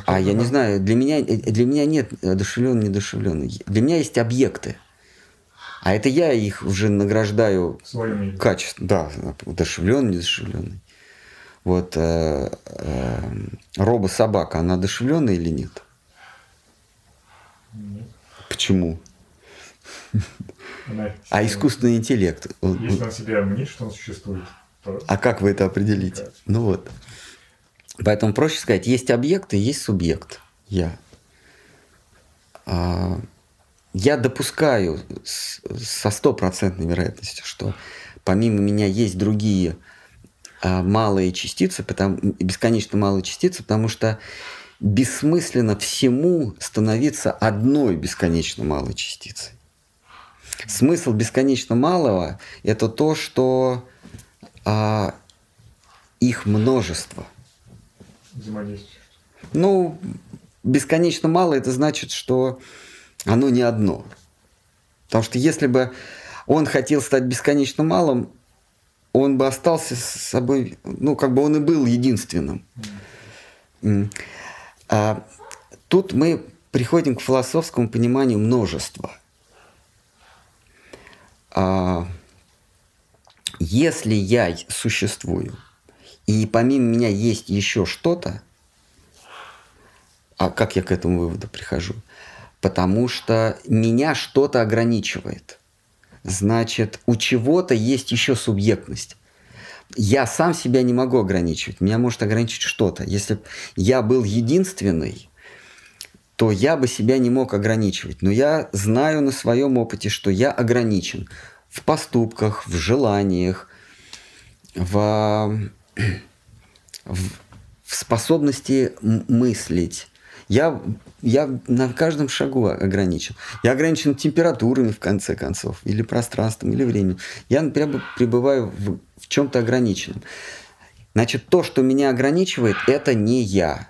A: а я не знаю, для меня, э, для меня нет одушевленный, недушевленный. Для меня есть объекты. А это я их уже награждаю качеством. Да, одушевленный, недушевленный. Вот э, э, робо-собака, она одушевленная или нет?
C: Нет.
A: Почему? а искусственный интеллект?
C: Если он себя мнит, что он существует.
A: А как вы это определите? Ну вот. Поэтому проще сказать, есть объект и есть субъект. Я. А, я допускаю со стопроцентной вероятностью, что помимо меня есть другие а, малые частицы, потому, бесконечно малые частицы, потому что бессмысленно всему становиться одной бесконечно малой частицей. Смысл бесконечно малого – это то, что а, их множество? Ну, бесконечно мало, это значит, что оно не одно. Потому что если бы он хотел стать бесконечно малым, он бы остался с собой, ну, как бы он и был единственным. А, тут мы приходим к философскому пониманию множества. А, если я существую – и помимо меня есть еще что-то, а как я к этому выводу прихожу? Потому что меня что-то ограничивает. Значит, у чего-то есть еще субъектность. Я сам себя не могу ограничивать. Меня может ограничить что-то. Если бы я был единственный, то я бы себя не мог ограничивать. Но я знаю на своем опыте, что я ограничен в поступках, в желаниях, в в, в способности мыслить. Я, я на каждом шагу ограничен. Я ограничен температурами, в конце концов, или пространством, или временем. Я, например, пребываю в, в чем-то ограниченном. Значит, то, что меня ограничивает, это не я.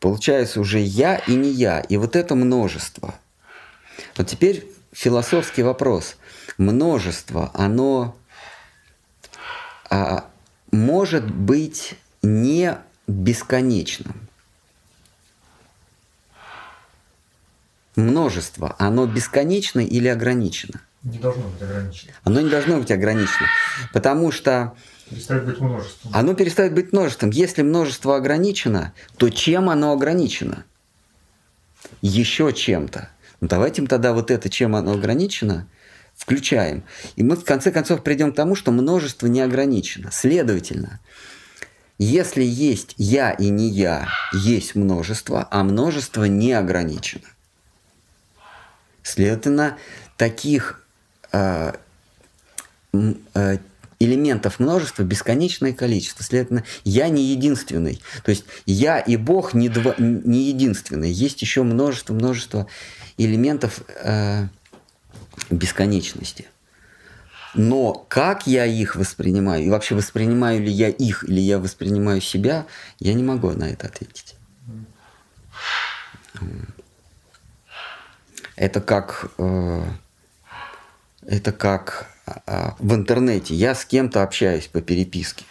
A: Получается уже я и не я. И вот это множество. Вот теперь философский вопрос. Множество, оно а, может быть не бесконечным. Множество, оно бесконечно или ограничено?
C: Не должно быть ограничено.
A: Оно не должно быть ограничено, потому что
C: перестает быть множеством.
A: Оно перестает быть множеством. Если множество ограничено, то чем оно ограничено? Еще чем-то. Ну давайте тогда вот это, чем оно ограничено, включаем. И мы в конце концов придем к тому, что множество не ограничено. Следовательно, если есть я и не я, есть множество, а множество не ограничено. Следовательно, таких э, э, элементов множества бесконечное количество. Следовательно, я не единственный. То есть я и Бог не, два, не единственный. Есть еще множество, множество элементов э, бесконечности. Но как я их воспринимаю, и вообще воспринимаю ли я их, или я воспринимаю себя, я не могу на это ответить. Это как, э, это как э, в интернете. Я с кем-то общаюсь по переписке.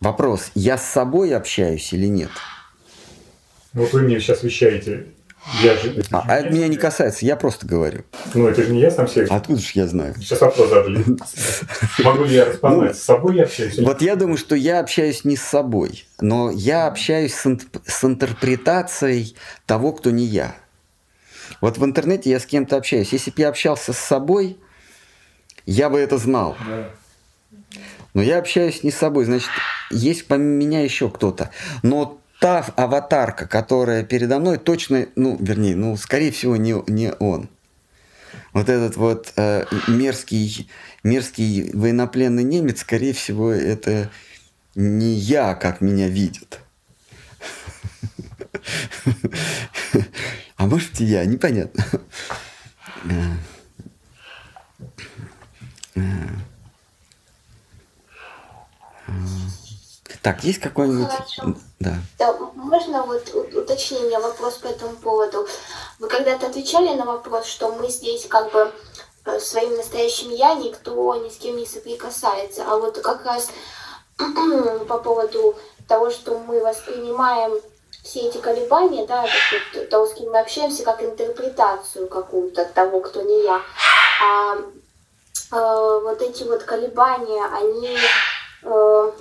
A: Вопрос, я с собой общаюсь или нет?
C: Вот вы мне сейчас вещаете я же,
A: это а, это меня не касается, я просто говорю.
C: Ну, это же не я сам себе.
A: Откуда же я знаю?
C: Сейчас вопрос задали. Могу ли я распознать, с собой я общаюсь?
A: Вот я думаю, что я общаюсь не с собой, но я общаюсь с, интерпретацией того, кто не я. Вот в интернете я с кем-то общаюсь. Если бы я общался с собой, я бы это знал. Но я общаюсь не с собой, значит, есть помимо меня еще кто-то. Но та аватарка, которая передо мной, точно, ну, вернее, ну, скорее всего, не, не он. Вот этот вот э, мерзкий, мерзкий военнопленный немец, скорее всего, это не я, как меня видят. А может и я, непонятно. Так, есть какой-нибудь...
F: Хорошо. Да. да. Можно вот уточнение, вопрос по этому поводу. Вы когда-то отвечали на вопрос, что мы здесь как бы э, своим настоящим я никто ни с кем не соприкасается. А вот как раз по поводу того, что мы воспринимаем все эти колебания, да, вот, того, с кем мы общаемся, как интерпретацию какую-то того, кто не я. А э, вот эти вот колебания, они э,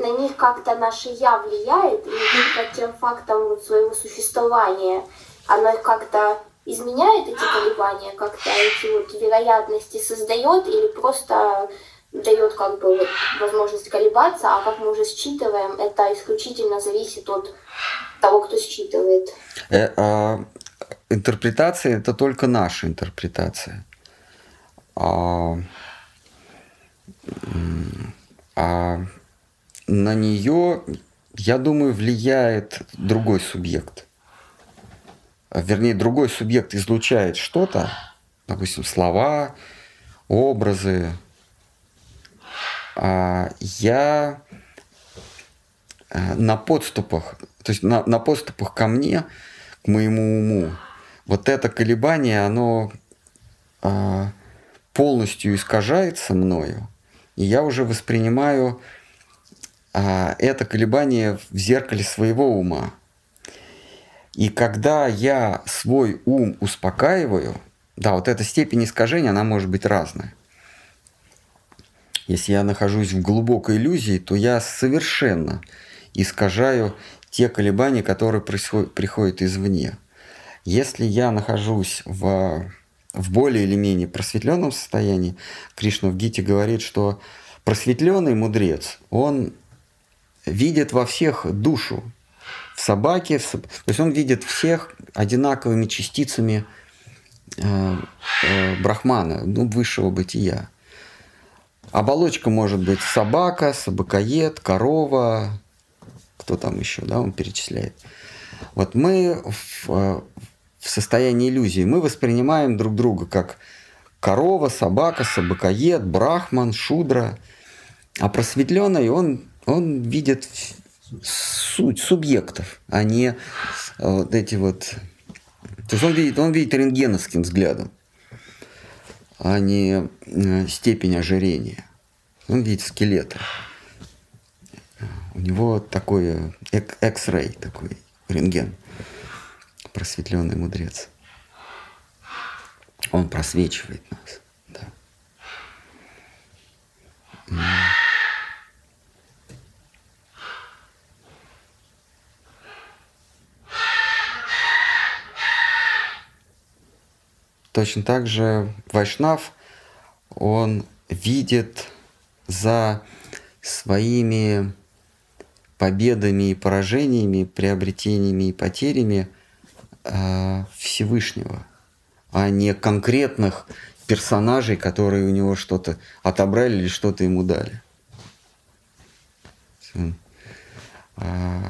F: на них как-то наше «я» влияет, или только тем фактом вот своего существования оно как-то изменяет эти колебания, как-то эти вот вероятности создает или просто дает как бы вот возможность колебаться, а как мы уже считываем, это исключительно зависит от того, кто считывает.
A: Э, а, интерпретация это только наша интерпретация. А, а на нее, я думаю, влияет другой субъект. Вернее, другой субъект излучает что-то, допустим, слова, образы. А я э, на подступах, то есть на, на подступах ко мне, к моему уму, вот это колебание, оно а, полностью искажается мною, и я уже воспринимаю а, это колебание в зеркале своего ума. И когда я свой ум успокаиваю, да, вот эта степень искажения, она может быть разная. Если я нахожусь в глубокой иллюзии, то я совершенно искажаю те колебания, которые происходят, приходят извне. Если я нахожусь в, в более или менее просветленном состоянии, Кришна в Гите говорит, что просветленный мудрец, он видит во всех душу, в собаке, в, то есть он видит всех одинаковыми частицами э, э, брахмана, ну, высшего бытия. Оболочка может быть собака, собакоед, корова, кто там еще, да, он перечисляет. Вот мы в, э, в состоянии иллюзии, мы воспринимаем друг друга как корова, собака, собакоед, брахман, шудра. А просветленный, он он видит суть субъектов, а не э, вот эти вот... То есть он видит, он видит рентгеновским взглядом, а не э, степень ожирения. Он видит скелеты. У него такой X-ray, такой рентген. Просветленный мудрец. Он просвечивает нас. Да. Точно так же Вайшнав, он видит за своими победами и поражениями, приобретениями и потерями э, Всевышнего, а не конкретных персонажей, которые у него что-то отобрали или что-то ему дали. А,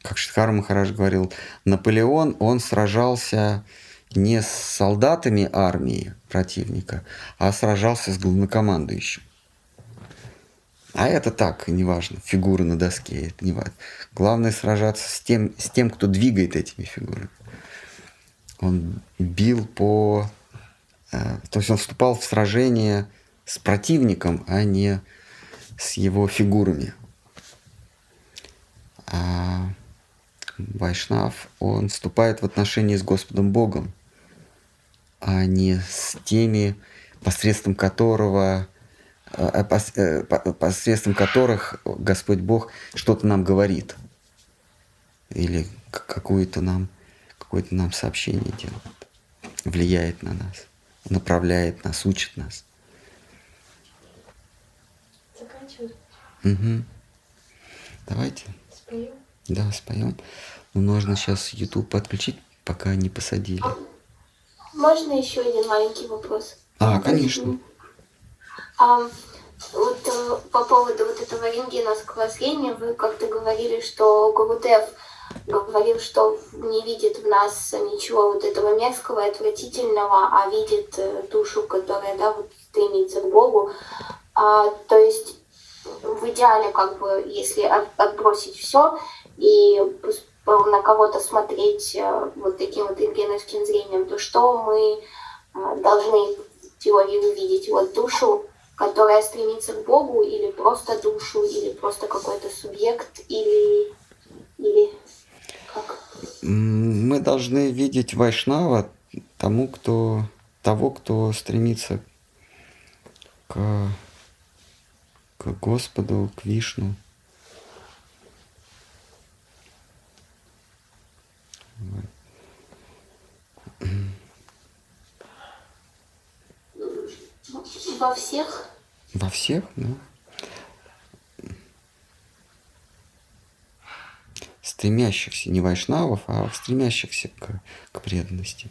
A: как Шидхар Махараш говорил, Наполеон, он сражался не с солдатами армии противника, а сражался с главнокомандующим. А это так, неважно, фигуры на доске, это не важно. Главное сражаться с тем, с тем, кто двигает этими фигурами. Он бил по... Э, то есть он вступал в сражение с противником, а не с его фигурами. А Вайшнав, он вступает в отношения с Господом Богом, а не с теми, посредством которого Э, э, посредством которых Господь Бог что-то нам говорит. Или какое-то нам, какое-то нам сообщение делает. Влияет на нас, направляет нас, учит нас.
B: Заканчиваем.
A: Угу. Давайте.
B: Споем.
A: Да, споем. Но нужно сейчас YouTube подключить, пока не посадили.
F: Можно еще один маленький вопрос?
A: А, конечно.
F: А, вот э, по поводу вот этого рентгеновского зрения, вы как-то говорили, что Гурудев говорил, что не видит в нас ничего вот этого мерзкого и отвратительного, а видит э, душу, которая, да, вот стремится к Богу. А, то есть в идеале, как бы, если от, отбросить все и на кого-то смотреть э, вот таким вот рентгеновским зрением, то что мы должны в теории увидеть? Вот душу которая стремится к Богу, или просто душу, или просто какой-то субъект, или, или как?
A: Мы должны видеть Вайшнава тому, кто, того, кто стремится к, к Господу, к Вишну.
F: Во всех?
A: Во всех, да. Стремящихся, не вайшнавов, а стремящихся к, к преданности.